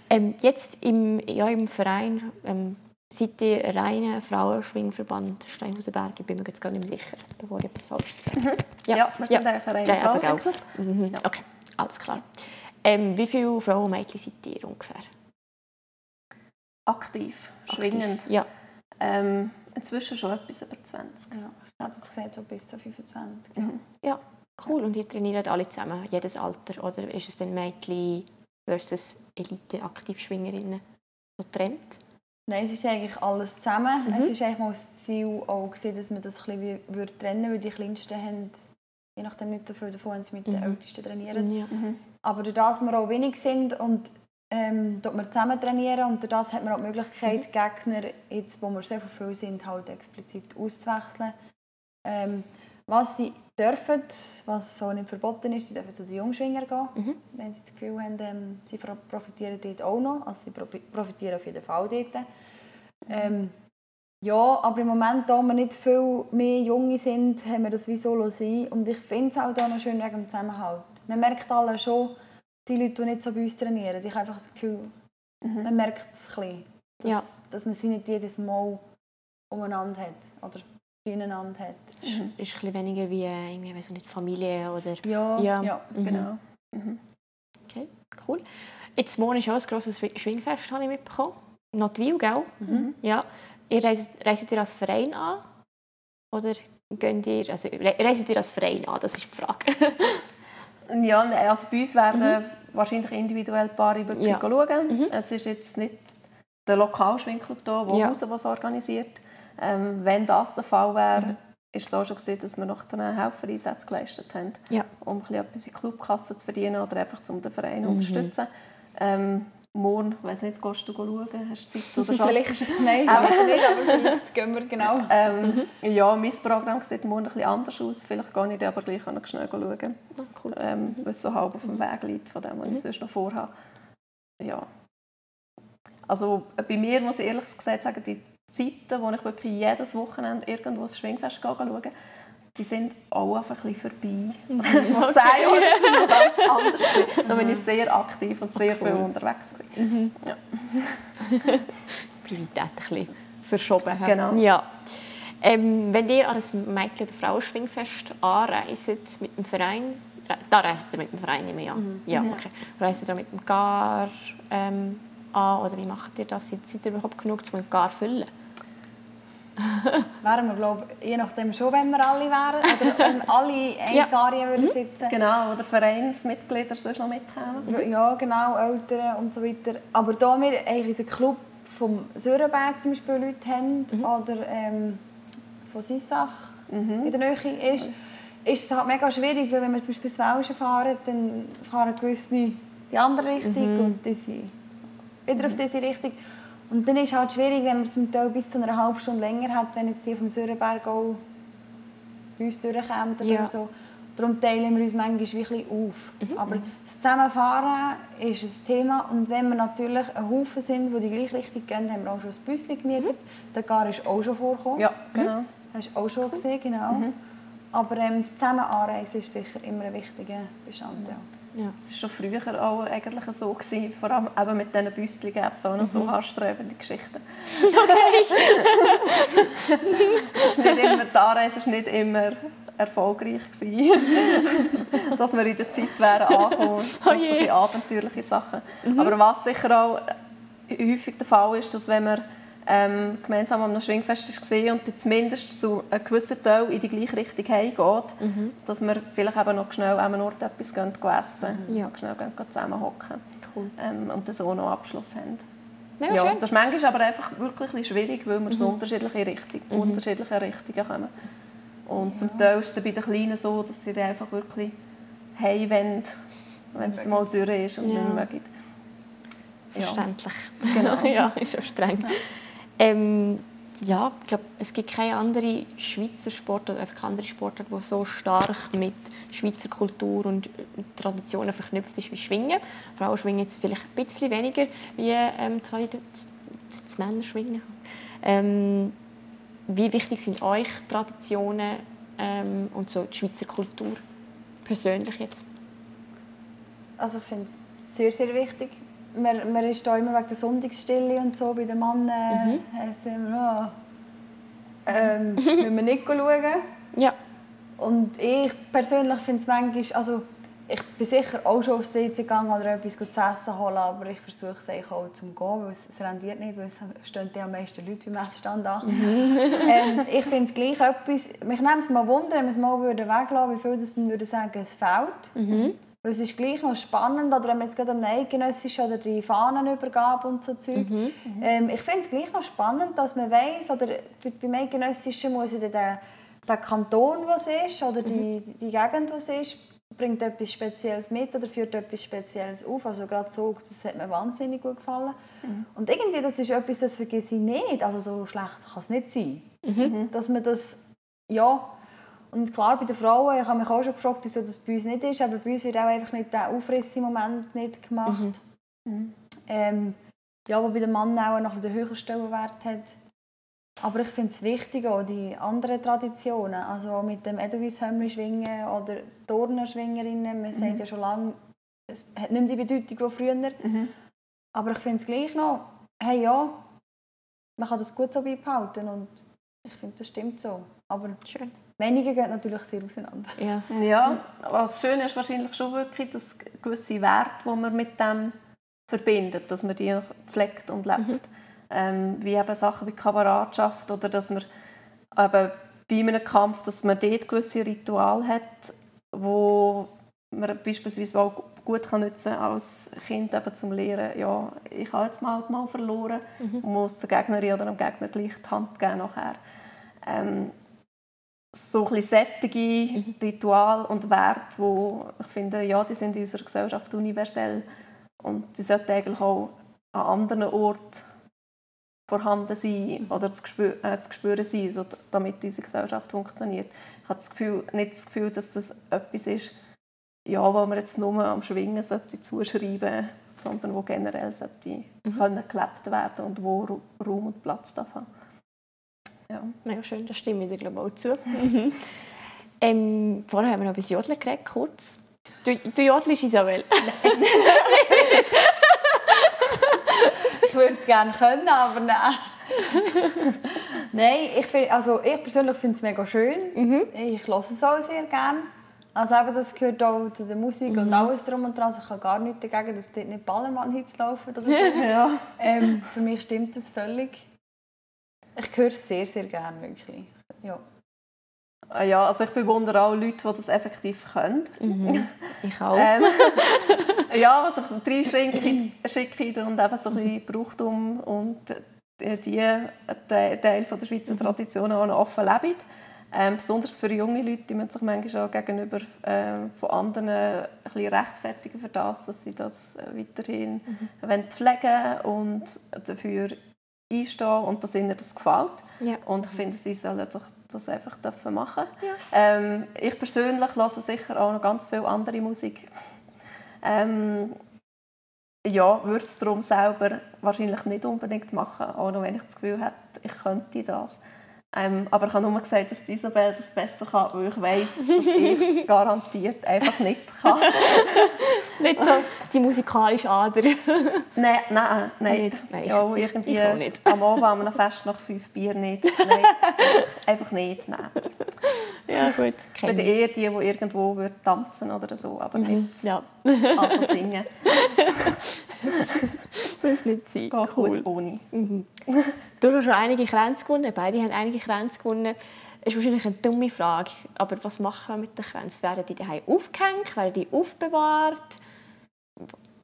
Ähm, jetzt im, ja, im Verein ähm, seid ihr ein reiner Frauenschwingverband Steinhausenberg? Ich bin mir jetzt gar nicht mehr sicher, bevor ich etwas Falsches sage. Mhm. Ja, ja, wir sind ja. ein Verein Frauenschwingclub. Mhm. Ja. Okay, alles klar. Ähm, wie viele Frauen und Mädchen seid ihr ungefähr? Aktiv, schwingend. Aktiv. Ja. Ähm, inzwischen schon etwas über 20. Ja. Ich hätte jetzt gesagt, so bis zu 25. Mhm. Ja, cool. Und ihr trainiert alle zusammen, jedes Alter? Oder ist es dann Mädchen versus Elite-Aktivschwingerinnen so trennt? Nein, es ist eigentlich alles zusammen. Mhm. Es ist eigentlich mal das Ziel, auch gewesen, dass man das ein bisschen würde trennen weil die Kleinsten haben je nachdem nicht so viel davon, wenn sie mit mhm. den Ältesten trainieren. Ja. Mhm. Aber dadurch, dass wir auch wenig sind und ähm, dort wir zusammen trainieren und das hat man auch die Möglichkeit, mhm. Gegner, jetzt, wo wir sehr viel sind, halt explizit auszuwechseln. Ähm, was sie dürfen, was so nicht verboten ist, sie dürfen zu den Jungschwinger gehen, mhm. wenn sie das Gefühl haben, ähm, sie profitieren dort auch noch. Also sie profitieren auf jeden Fall dort. Ähm, ja, aber im Moment, da wir nicht viel mehr Junge sind, haben wir das wie so sein. Und ich finde es auch da noch schön wegen dem Zusammenhalt. Man merkt alle schon, die Leute, die nicht so bei uns trainieren, ich habe einfach das Gefühl, mhm. man merkt es ein bisschen, dass, ja. dass man sie nicht jedes Mal umeinander hat oder beieinander hat. Mhm. Ist, ist ein weniger wie äh, irgendwie, weiß nicht, Familie oder... Ja, ja. ja mhm. genau. Mhm. Okay, cool. Jetzt morgen ist auch ein grosses Schwingfest, habe ich mitbekommen. Notwil, gell? Mhm. Ja. Ihr reist, reist ihr als Verein an? Oder geht ihr, also reist ihr als Verein an? Das ist die Frage. *laughs* Ja, also bei uns werden mhm. wahrscheinlich individuell Paare wirklich ja. schauen. Mhm. Es ist jetzt nicht der Lokalschwingclub hier, der ja. was organisiert. Ähm, wenn das der Fall wäre, mhm. ist es auch schon gesehen, dass wir noch einen Helfereinsatz geleistet haben, ja. um ein etwas in die Clubkasse zu verdienen oder einfach um den Verein zu mhm. unterstützen. Ähm, morgen, ich weiß nicht, gehst du schauen? Hast du Zeit oder *laughs* Vielleicht, nein, aber nicht, aber vielleicht gehen wir genau. Ähm, mhm. Ja, mein Programm sieht morgen ein anders aus. Vielleicht gehe ich aber gleich noch schnell schauen, ah, cool. ähm, weil es so halb auf dem Weg liegt, von dem, was mhm. ich sonst noch vorhabe. Ja. Also bei mir muss ich ehrlich gesagt sagen, die Zeiten, wo ich wirklich jedes Wochenende irgendwo ein Schwingfest schaue, die sind auch einfach ein bisschen vorbei. Mhm. *laughs* Vor zehn Jahren war es noch ganz anders. *laughs* Da bin ich sehr aktiv und sehr cool. viel unterwegs. Mhm. Ja. *laughs* Priorität ein bisschen verschoben. Genau. Ja. Ähm, wenn ihr als Mädchen- oder Frauenschwingfest anreist mit dem Verein, da reist ihr mit dem Verein nicht mehr an. Mhm. Ja, okay. Reist ihr mit dem Gar ähm, an oder wie macht ihr das? Seid ihr überhaupt genug, um ein Gar zu füllen? *laughs* wären wir, glaube je nachdem schon, wenn wir alle wären. Oder wenn *laughs* alle Eingarien ja. würden mhm. sitzen. Genau, oder Vereinsmitglieder sonst noch mithaben. Ja, genau, Eltern und so weiter. Aber da wir eigentlich unseren Club vom Sörenberg zum Beispiel Leute haben mhm. oder ähm, von Sissach mhm. in der Nähe ist, ist es halt mega schwierig, weil wenn wir zum Beispiel ins Welschen fahren, dann fahren gewisse die andere Richtung mhm. und die sind wieder auf mhm. diese Richtung. Und dann ist es halt schwierig, wenn man zum Teil bis zu einer halben Stunde länger hat, wenn jetzt die auf dem Sörenberg auch bei uns durchkommen ja. oder so. Darum teilen wir uns manchmal wirklich auf. Mhm. Aber das Zusammenfahren ist ein Thema. Und wenn wir natürlich ein Haufen sind, die die gleiche Richtung gehen, haben wir auch schon ein Büsschen gemietet. Mhm. Der Gar ist auch schon vorgekommen. Ja, genau. Mhm. Hast du auch schon cool. gesehen, genau. Mhm. Aber ähm, das Zusammenanreisen ist sicher immer ein wichtiger Bestandteil. Ja. Es war schon früher auch eigentlich so, gewesen, vor allem eben mit diesen Büsschen gab es auch noch mhm. so haarsträubende Geschichten. Okay. *laughs* es ist nicht immer, die Anreise war nicht immer erfolgreich. *laughs* dass wir in der Zeit wären angekommen. Das sind oh so die abenteuerlichen Sachen. Mhm. Aber was sicher auch häufig der Fall ist, dass wenn man ähm, gemeinsam am Schwingfest gesehen und zumindest zu einem gewissen Teil in die gleiche Richtung heimgeht, mhm. dass wir vielleicht eben noch schnell an einem Ort etwas gehen, essen mhm. ja. schnell gehen, zusammen hocken cool. ähm, und so noch Abschluss haben. Ja, ja, das ist manchmal aber einfach wirklich schwierig, weil wir mhm. so unterschiedliche, Richtung, mhm. unterschiedliche Richtungen kommen. Und ja. zum Teil ist es bei den Kleinen so, dass sie einfach wirklich wollen, wenn es mal durch ist und ja. nicht mehr mögen. Verständlich. Genau. *laughs* ja, ist auch streng. Ähm, ja, ich glaube, es gibt keine andere Schweizer Sport oder einfach andere Sportart, die so stark mit Schweizer Kultur und Traditionen verknüpft ist wie Schwingen. Frauen schwingen jetzt vielleicht ein bisschen weniger wie ähm, die Männer schwingen. Ähm, wie wichtig sind euch Traditionen ähm, und so die Schweizer Kultur persönlich jetzt? Also ich finde es sehr, sehr wichtig man, man ist da immer wegen der Sonntagsstille und so bei den Männern mhm. äh, sind wir, oh, ähm, *laughs* müssen wir nicht schauen. Ja. Und ich persönlich finde es manchmal, also ich bin sicher auch schon aufs WC gegangen oder etwas zu essen holen, aber ich versuche es eigentlich auch zum gehen, weil es, es rendiert nicht, weil es stehen ja am meisten Leute beim Essstand an. Mhm. *laughs* ähm, ich finde es gleich etwas, mich nimmt es mal Wunder, wenn wir es mal weglassen würden, wie viele das dann würden sagen, es fehlt. Mhm. Weil es ist gleich noch spannend, oder wenn man jetzt gerade am Eidgenössischen oder die Fahnenübergabe und so Zeug. Mhm. Ähm, ich finde es gleich noch spannend, dass man weiß oder beim Eidgenössischen muss ja der, der Kanton, was ist, oder die, mhm. die Gegend, was ist, bringt etwas Spezielles mit oder führt etwas Spezielles auf. Also gerade so, das hat mir wahnsinnig gut gefallen. Mhm. Und irgendwie, das ist etwas, das vergesse ich nicht. Also so schlecht kann es nicht sein. Mhm. Dass man das, ja, und klar, bei den Frauen, ich habe mich auch schon gefragt, wieso das bei uns nicht ist, aber bei uns wird auch einfach nicht der Aufriss im Moment nicht gemacht. Mhm. Mhm. Ähm, ja, wo bei den Männern auch noch den höheren Stellenwert hat. Aber ich finde es wichtig, auch die anderen Traditionen, also mit dem Edelweiss-Hömmli schwingen oder Turnerschwingerinnen, man mhm. sagt ja schon lange, es hat nicht mehr die Bedeutung wie früher. Mhm. Aber ich finde es gleich noch, hey ja, man kann das gut so beibehalten und ich finde, das stimmt so. Aber Schön. Meinungen gehen natürlich sehr auseinander. Ja. ja, was schön ist wahrscheinlich schon wirklich das gewisse Wert, wo man mit dem verbindet, dass man die noch pflegt und lebt. Mhm. Ähm, wie eben Sachen wie Kameradschaft oder dass man eben bei einem Kampf, dass man dort gewisse Ritual hat, wo man beispielsweise auch gut kann nutzen als Kind eben zum Lernen, ja, ich habe jetzt mal, mal verloren mhm. und muss der Gegnerin oder dem Gegner gleich die Hand geben nachher. Ähm, so ein sättige Ritual und Werte, wo ich finde, ja, die sind in unserer Gesellschaft universell und die sollten eigentlich auch an anderen Orten vorhanden sein mhm. oder zu, spüren, äh, zu spüren sein, so, damit unsere Gesellschaft funktioniert. Ich habe das Gefühl, nicht das Gefühl, dass das etwas ist, ja, wo man jetzt nur am Schwingen sollte zuschreiben sondern wo generell sollte mhm. können gelebt werden und wo Raum und Platz darf haben. Ja. Mega schön, das stimme ich dir glaube auch zu. Mhm. ähm, vorher haben wir noch ein bisschen Jodeln geredet, kurz. Du, du jodelst, Isabel? ich würde es gerne können, aber nein. nein, ich, find, also ich persönlich finde es mega schön. Mhm. Ich höre es auch sehr gerne. Also eben, das gehört auch zu der Musik mhm. und alles drum und dran. Also ich habe gar nichts dagegen, dass dort nicht Ballermann-Hits laufen oder so. *laughs* ja. ähm, für mich stimmt das völlig. Ich höre es sehr, sehr gerne, wirklich. Ja. Ah ja, also ich bewundere auch Leute, die das effektiv können. Mhm. Ich auch. ähm, *laughs* ja, was ich reinschicke und eben so ein bisschen Brauchtum und die Teil von der Schweizer mhm. Tradition auch noch offen leben. Ähm, besonders für junge Leute, die müssen sich manchmal auch gegenüber äh, von anderen ein bisschen rechtfertigen für das, dass sie das weiterhin mhm. pflegen und dafür einstehen und dass ihnen das gefällt. Ja. Und ich finde, sie sollen das einfach machen ja. ähm, Ich persönlich höre sicher auch noch ganz viel andere Musik. Ähm, ja, würde es darum selber wahrscheinlich nicht unbedingt machen, auch wenn ich das Gefühl hätte, ich könnte das. Ähm, aber ich habe nur gesagt, dass Isabel das besser kann, weil ich weiß, dass ich es *laughs* garantiert einfach nicht kann. *laughs* nicht so die musikalische Ader. nein, nein, nein. Nicht, nein. Ja, irgendwie nicht. am Abend an einem Fest nach fünf Bier nicht. Nein, *laughs* einfach, einfach nicht, nein. Ja, gut. Ich bin eher die, die irgendwo tanzen oder so, aber mhm. nicht ja. einfach singen. Muss nicht sein. Geht cool. gut ohne. *laughs* Du hast schon einige Kränze gewonnen, beide haben einige Kränze gewonnen. Das ist wahrscheinlich eine dumme Frage, aber was machen wir mit den Kränzen? Werden die daheim aufgehängt? Werden die aufbewahrt?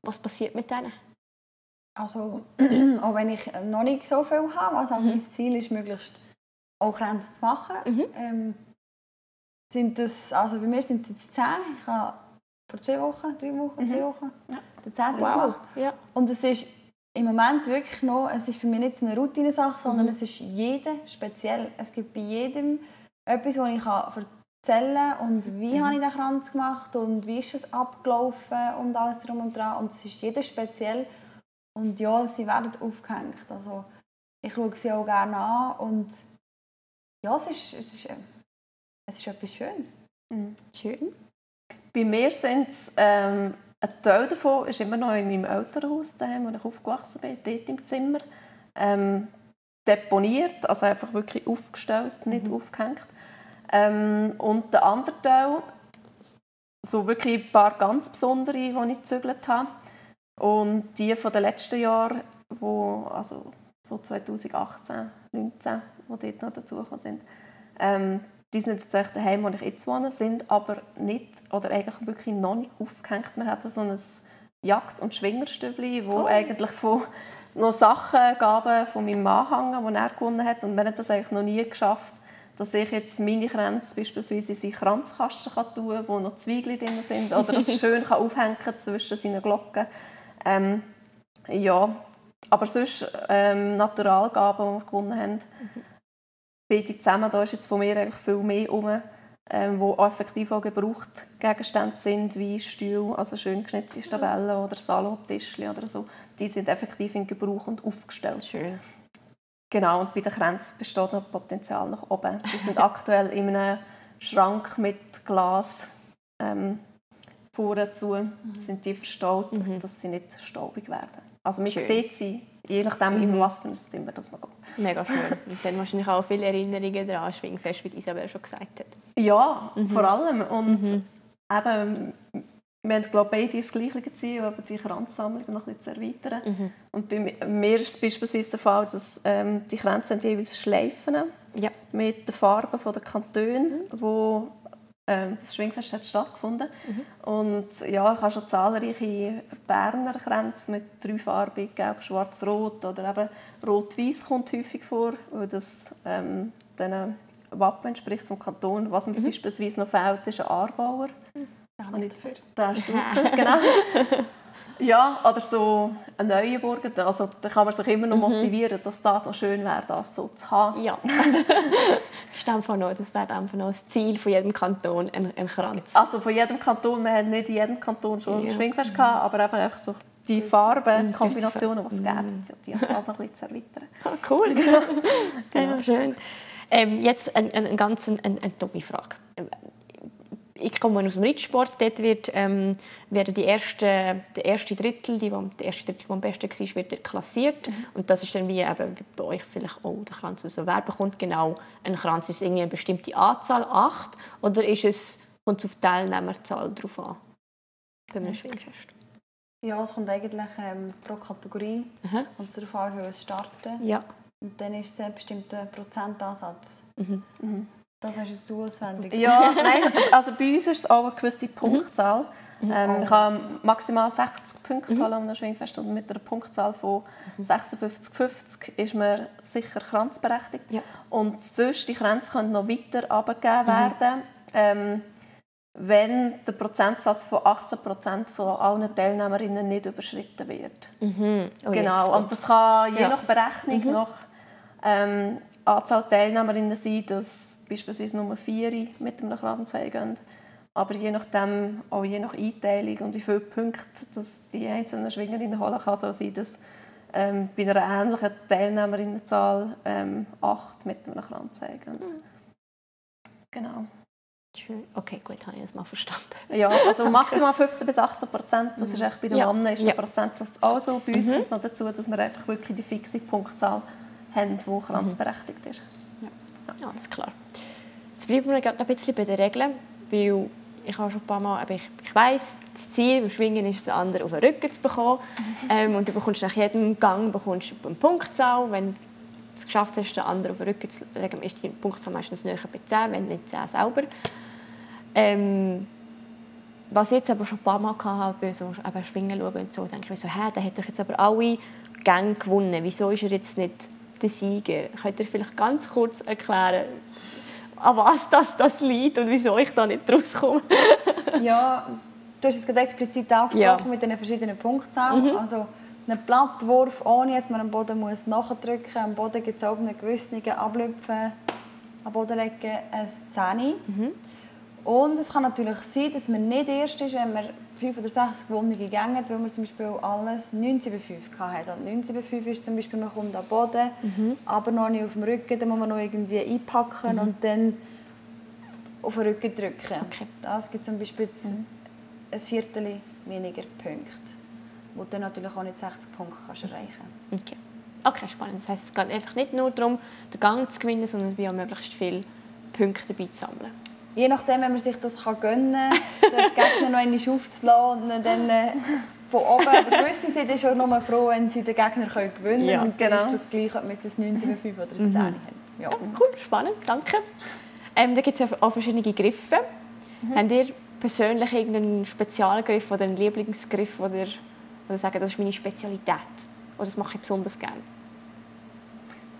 Was passiert mit denen? Also, *clears throat* auch wenn ich noch nicht so viel habe, also mein Ziel ist, möglichst auch Grenzen zu machen. Mhm. Ähm, sind das, also bei mir sind es jetzt zehn. Ich habe vor zwei Wochen, drei Wochen, zwei Wochen den zehnten gemacht. Ja. Und es ist im Moment wirklich noch, es ist bei mir nicht so eine Routine-Sache, sondern es ist jeder speziell. Es gibt bei jedem etwas, was ich erzählen kann und wie habe ich den Kranz gemacht und wie ist es abgelaufen und alles drum und dran. Und es ist jeder speziell. Und ja, sie werden aufgehängt. Also ich schaue sie auch gerne an und ja, es ist, es ist, es ist etwas Schönes. Schön. Bei mir sind es, ähm, ein Teil davon ist immer noch in meinem Elternhaus, daheim, wo ich aufgewachsen bin, dort im Zimmer. Ähm, deponiert, also einfach wirklich aufgestellt, nicht aufgehängt. Ähm, und der andere Teil, so wirklich ein paar ganz besondere, die ich gezügelt habe. Und die von den letzten Jahren, wo, also so 2018, 2019, die dort noch dazugekommen sind, ähm, die sind jetzt echt daheim, wo ich jetzt wohne, sind aber nicht, oder eigentlich wirklich noch nicht aufgehängt. Wir hatten so ein Jagd- und Schwingerstübli, wo eigentlich von noch Sachen gaben von meinem Mann hängen, die er gewonnen hat. Und wir haben das eigentlich noch nie geschafft, dass ich jetzt meine Kränze beispielsweise in seinen Kranzkasten kann tun kann, wo noch Zwiebeln drin sind, oder dass ich *laughs* schön kann aufhängen zwischen seinen Glocken. Ähm, ja, aber sonst ähm, Naturalgaben, die wir gewonnen haben, beide zusammen, da ist jetzt von mir eigentlich viel mehr herum, ähm, wo effektiv auch gebraucht Gegenstände sind, wie Stühle, also schön geschnitzte Stabellen oder Salontischchen oder so. Die sind effektiv in Gebrauch und aufgestellt. Schön. Genau, und bei den Kränzen besteht noch Potenzial nach oben. Die sind *laughs* aktuell in einem Schrank mit Glas ähm, vorne zu, sind die verstaut, dass sie nicht staubig werden. Also man Schön. sieht sie, je nachdem, in was für ein Zimmer das man geht. Mega schön. Und dann wahrscheinlich auch viele Erinnerungen daran, Schwingfest, wie Isabel schon gesagt hat. Ja, vor allem. Und eben, wir haben glaube ich, beide das gleiche Ziel, aber die Kranzsammlung noch ein bisschen zu erweitern. Und bei mi- mir ist es beispielsweise der Fall, dass ähm, die Kränze jeweils Schleifen Ja. mit den Farben der Kantone, wo ähm, das Schwingfest hat stattgefunden. Und ja, ich habe schon zahlreiche Berner Kränze mit dreifarbig, gelb, schwarz, rot oder eben rot-weiß kommt häufig vor, weil das ähm, diesen Wappen entspricht vom Kanton. Was mir beispielsweise noch fehlt, ist ein Aargauer. Nicht dafür. Der hast du *laughs* genau. Ja, oder so ein Neuenburger. Also, da kann man sich immer noch motivieren, dass das so schön wäre, das so zu haben. Ja. *laughs* das noch, das wäre einfach noch das Ziel von jedem Kanton, ein, ein Kranz. Also von jedem Kanton, wir haben nicht in jedem Kanton schon ein Ja. Schwingfest gehabt, aber einfach, einfach so die Farbenkombinationen, die es gibt, die das noch ein bisschen zu erweitern. Ah, cool. *laughs* ja, schön. Ähm, jetzt eine ein, ein ganz ein, ein, eine dumme Frage. Ich komme aus dem Reitsport. Dort wird, ähm, werden die ersten, der erste Drittel, die, der erste Drittel, der am besten war, wird klassiert. Und das ist dann wie, eben, bei euch vielleicht auch der Kranz. Also wer bekommt genau einen Kranz? Ist es irgendwie eine bestimmte Anzahl, acht? Oder ist es, kommt es auf die Teilnehmerzahl drauf an? Bei einem Schwingfest. Ja, es kommt eigentlich ähm, pro Kategorie. Aha. Kommt darauf an, wie wir starten. Ja. Und dann ist es ein bestimmter Prozentansatz. Das hast du auswendig. Ja, nein, also bei uns ist es auch eine gewisse Punktzahl. Ähm, ich kann maximal 60 Punkte holen an einem Schwingfest und mit einer Punktzahl von 56,50 ist man sicher kranzberechtigt. Ja. Und sonst, die Grenze können noch weiter abgegeben werden, ähm, wenn der Prozentsatz von 18% von allen Teilnehmerinnen nicht überschritten wird. Mhm. Oh, Genau, yes. und das kann je nach Berechnung nach ähm, Anzahl Teilnehmerinnen sein, dass beispielsweise nur vier mit einem Kranz gehen. Aber je nachdem, auch je nach Einteilung und wie viele Punkte dass die einzelnen Schwingerinnen holen, kann es auch sein, dass ähm, bei einer ähnlichen Teilnehmerinnenzahl ähm, acht mit einem Kranz gehen. Genau. Schön. Okay, gut, habe ich das mal verstanden. Ja, also *laughs* maximal 15 bis 18 Prozent. Das ist echt bei den Ja. Männern ist Ja. Mhm. der Prozentsatz auch so. Bei uns kommt es noch dazu, dass wir einfach wirklich die fixe Punktzahl haben, die kranzberechtigt ist. Ja, alles klar. Jetzt bleiben wir gerade ein bisschen bei den Regeln, weil ich habe schon ein paar Mal, aber ich, ich weiss, das Ziel beim Schwingen ist, den anderen auf den Rücken zu bekommen. *laughs* Ähm, und du bekommst nach jedem Gang bekommst du eine Punktzahl. Wenn du es geschafft hast, den anderen auf den Rücken zu legen, ist die Punktzahl meistens näher bei 10, wenn nicht 10 selber. Ähm, was ich jetzt aber schon ein paar Mal hatte, bei so eben Schwingen schauen und so, denke ich mir so, hä, der hat doch jetzt aber alle Gänge gewonnen. Wieso ist er jetzt nicht der Sieger? Könnt ihr vielleicht ganz kurz erklären, an was das, das liegt und wieso ich da nicht rauskomme? *laughs* ja, du hast es gerade explizit angesprochen Ja. mit den verschiedenen Punktzahlen. Also einen Plattwurf, ohne dass man am Boden muss nachdrücken muss. Am Boden gibt es auch einen gewissen Ablüpfen, am Boden legen, ein Zähne. Und es kann natürlich sein, dass man nicht erst ist, wenn man fünf oder sechs gewonnene Gänge hat, weil man zum Beispiel alles 19 bei 5 hatte. Und 19 bei 5 ist zum Beispiel, man kommt am Boden, aber noch nicht auf dem Rücken, dann muss man noch irgendwie einpacken und dann auf den Rücken drücken. Okay. Das gibt zum Beispiel jetzt ein Viertel weniger Punkte, wo du dann natürlich auch nicht 60 Punkte kannst erreichen Okay. okay, spannend. Das heisst, es geht einfach nicht nur darum, den Gang zu gewinnen, sondern wie auch möglichst viele Punkte dabei zu sammeln. Je nachdem, wenn man sich das kann gönnen kann, *laughs* den Gegner noch einmal aufzulassen und dann äh, von oben. Aber gewisse sind dann schon nur froh, wenn sie den Gegner können gewinnen können. Ja, und dann genau. ist das gleich, ob man jetzt ein 19 5 oder ein 10 hat. Ja. Ja, cool, spannend, danke. Ähm, da gibt es ja auch verschiedene Griffe. Habt ihr persönlich irgendeinen Spezialgriff oder einen Lieblingsgriff, wo ihr, wo ihr sagt, das ist meine Spezialität? Oder das mache ich besonders gerne?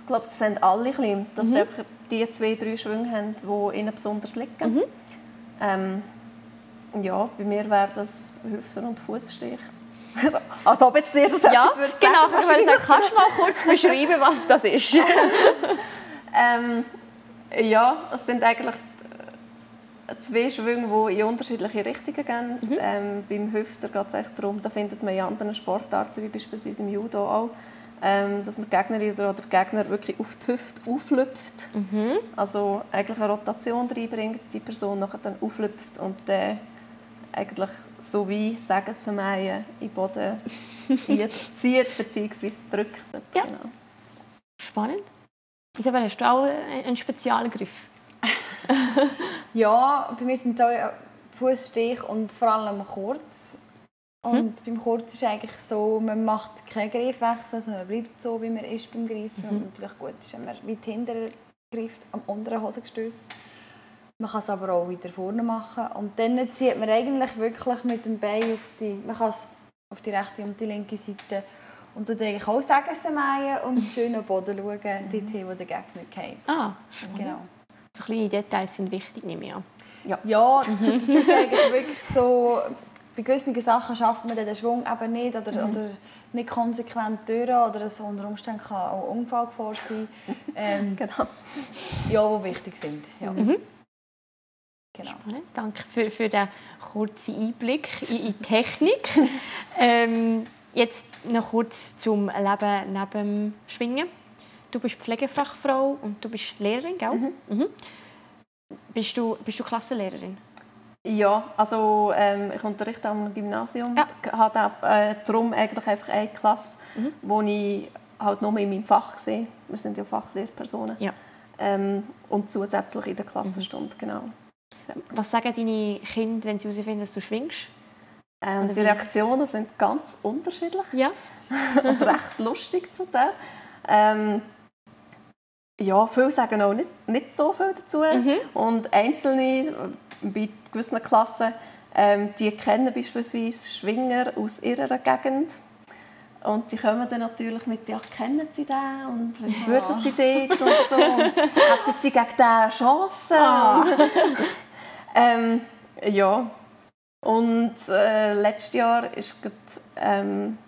Ich glaube, das sind alle ein bisschen, dass sie einfach die zwei, drei Schwünge haben, die ihnen besonders liegen. Ähm, ja, bei mir wäre das Hüften- und Fußstich. *laughs* Als ob jetzt dir das Ja, etwas würde genau. sagen, Ich wollte sagen, kannst du mal kurz *laughs* beschreiben, was das ist? *laughs* Ähm, ja, es sind eigentlich äh, zwei Schwünge, die in unterschiedliche Richtungen gehen. Ähm, beim Hüfter geht es echt darum, da findet man in anderen Sportarten, wie beispielsweise im Judo auch, ähm, dass man die Gegnerin oder der Gegner wirklich auf die Hüfte auflüpft. Also eigentlich eine Rotation reinbringt, die Person nachher dann auflüpft und dann eigentlich so wie Sägesmähen in den Boden *laughs* zieht bzw. drückt. Ja. Genau. Spannend. Isabel, hast du auch einen Spezialgriff? *laughs* Ja, bei mir sind es auch Fußstich und vor allem kurz. Und beim Kurz ist eigentlich so, man macht keinen Griffwechsel, also man bleibt so, wie man ist beim Greifen. Und natürlich gut ist, wenn man weit hinten greift, am unteren Hosengestüss. Man kann es aber auch wieder vorne machen. Und dann zieht man eigentlich wirklich mit dem Bein auf die, man kann es auf die rechte und die linke Seite und dann eigentlich auch Sägesmähen und schön am Boden schauen, dorthin, wo der Gegner geht. Ah, Genau. so kleine Details sind wichtig, nehme ich an. Ja, das ist eigentlich wirklich so. Bei gewissen Sachen schafft man den Schwung eben nicht oder, oder nicht konsequent durch oder so unter Umständen kann auch Unfall vor sein. *laughs* Ähm, Genau. ja, die wichtig sind. Ja. Genau. Spannend. Danke für, für den kurzen Einblick in, in die Technik. *laughs* ähm, jetzt noch kurz zum Leben neben dem Schwingen. Du bist Pflegefachfrau und du bist Lehrerin, gell? Mhm. Bist, du, bist du Klassenlehrerin? Ja, also ähm, ich unterrichte am Gymnasium. Ja. Habe auch, äh, darum eigentlich einfach eine Klasse, Mhm. wo ich halt nur in meinem Fach sehe. Wir sind ja Fachlehrpersonen. Ja. Ähm, und zusätzlich in der Klassenstunde, genau. Was sagen deine Kinder, wenn sie herausfinden, dass du schwingst? Ähm, die? Reaktionen sind ganz unterschiedlich Ja. *laughs* und recht lustig zum Teil. Ähm, ja, viele sagen auch nicht, nicht so viel dazu. Mhm. Und Einzelne bei gewissen Klassen, ähm, die kennen beispielsweise Schwinger aus ihrer Gegend. Und die kommen dann natürlich mit, ja, kennen sie den und wie würden sie dort und so. Und hätten sie gegen den Chancen? Ah. *laughs* ähm, ja. Und äh, letztes Jahr war gerade, ähm,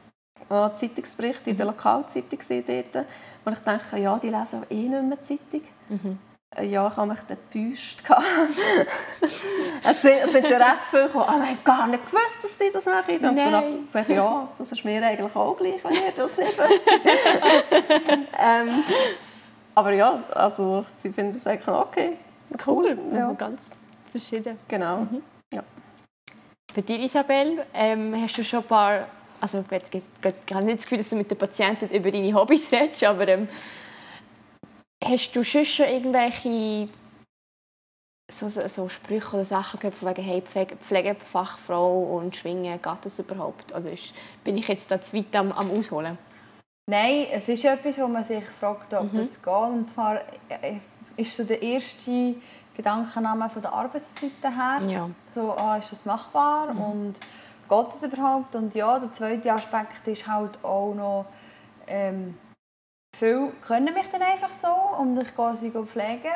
ein Zeitungsbericht in der Lokalzeitung gewesen dort, wo ich dachte, ja, die lesen eh nicht mehr Zeitung. Äh, Ja, ich habe mich dann enttäuscht. es sind, ja recht viele gekommen, aber ich habe gar nicht gewusst, dass sie das machen. Und dann Nein. habe ich gesagt, ja, das ist mir eigentlich auch gleich, wenn ihr das nicht wisst. *laughs* ähm, aber ja, also sie finden es eigentlich okay. Cool. Ja. Ganz verschieden. Genau. Bei dir, Isabel, ähm, hast du schon ein paar. Also, ich habe nicht das Gefühl, dass du mit den Patienten über deine Hobbys redest, aber ähm, hast du sonst schon irgendwelche so, so, so Sprüche oder Sachen gehört von wegen hey, Pflege, Pflegefachfrau und Schwingen, geht das überhaupt? Oder ist, bin ich jetzt da zu weit am, am Ausholen? Nein, es ist etwas, wo man sich fragt, ob mhm. das geht. Und zwar äh, ist so der erste Gedankenname von der Arbeitszeiten her. Ja. So, ah, ist das machbar mhm. und geht das überhaupt? Und ja, der zweite Aspekt ist halt auch noch, ähm, viele können mich dann einfach so und ich gehe sie pflegen.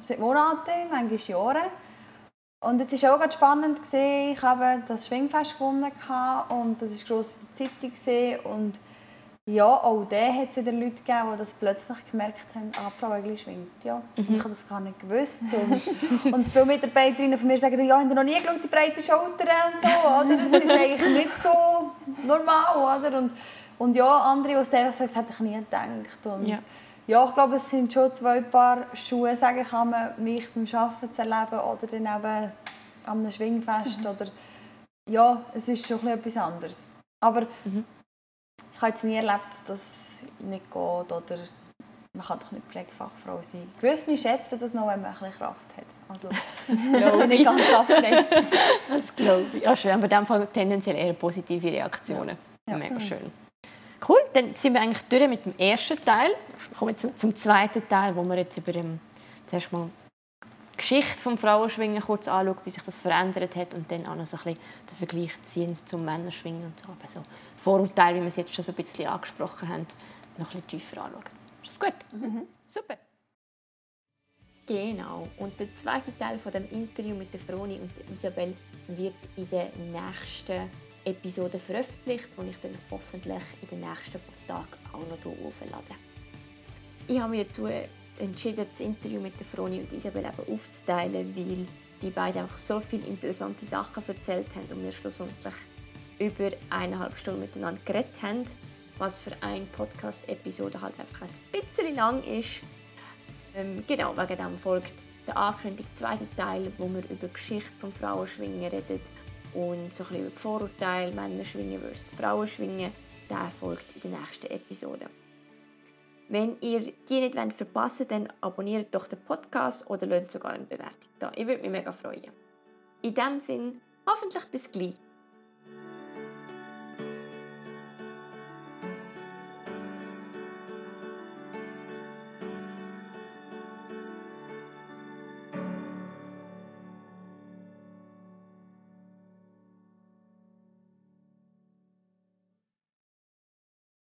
Seit Monaten, manchmal Jahren. Und jetzt war auch ganz spannend, ich habe das Schwingfest gewonnen und das war gross in der Zeitung. Und ja, auch da hat es wieder Leute gegeben, die das plötzlich gemerkt haben, ah, Frau Egli schwingt. Ja. Mhm. ich habe das gar nicht gewusst. Und, *laughs* und viele Mitarbeiterinnen von mir sagen, ja, haben noch nie geschaut, die breiten Schultern und so. Oder? Das ist eigentlich nicht so normal. Oder? Und, und ja, andere, die es sagen, das hätte ich nie gedacht. Und ja. ja. ich glaube, es sind schon zwei Paar Schuhe, sagen kann man, mich beim Arbeiten zu erleben oder dann eben an einem Schwingfest. Mhm. Oder, ja, es ist schon etwas anderes. Aber mhm ich habe jetzt nie erlebt, dass es nicht geht oder man kann doch nicht Pflegefachfrau sein. Gewisse schätzen das noch, wenn man ein bisschen Kraft hat. Also, *laughs* das ist nicht ganz abgelegt. das glaube ich. Ja, schön. Aber in dem Fall tendenziell eher positive Reaktionen. Ja. Mega mhm. schön. Cool, dann sind wir eigentlich durch mit dem ersten Teil. Wir kommen jetzt zum zweiten Teil, wo wir jetzt über dem, zuerst mal Geschichte vom Frauenschwingen kurz anschauen, wie sich das verändert hat und dann auch noch so ein bisschen den Vergleich ziehen zum Männerschwingen und so. Also Vorurteile, wie wir es jetzt schon so ein bisschen angesprochen haben, noch ein bisschen tiefer anschauen. Ist das gut? Mhm. Super. Genau. Und der zweite Teil von dem Interview mit der Froni und der Isabel wird in der nächsten Episode veröffentlicht, die ich dann hoffentlich in den nächsten paar Tagen auch noch auflade. Ich habe mir dazu entschieden, das Interview mit der Froni und Isabel eben aufzuteilen, weil die beiden einfach so viele interessante Sachen erzählt haben und wir schlussendlich über eineinhalb Stunden miteinander geredet haben, was für eine Podcast-Episode halt einfach ein bisschen lang ist. Ähm, genau, wegen dem folgt der angekündigte zweite Teil, wo wir über die Geschichte des Frauenschwingen reden und so ein über die Vorurteile, Männerschwingen versus Frauenschwingen. Der folgt in der nächsten Episode. Wenn ihr die nicht verpassen wollt, dann abonniert doch den Podcast oder lasst sogar eine Bewertung da. Ich würde mich mega freuen. In diesem Sinne, hoffentlich bis gleich.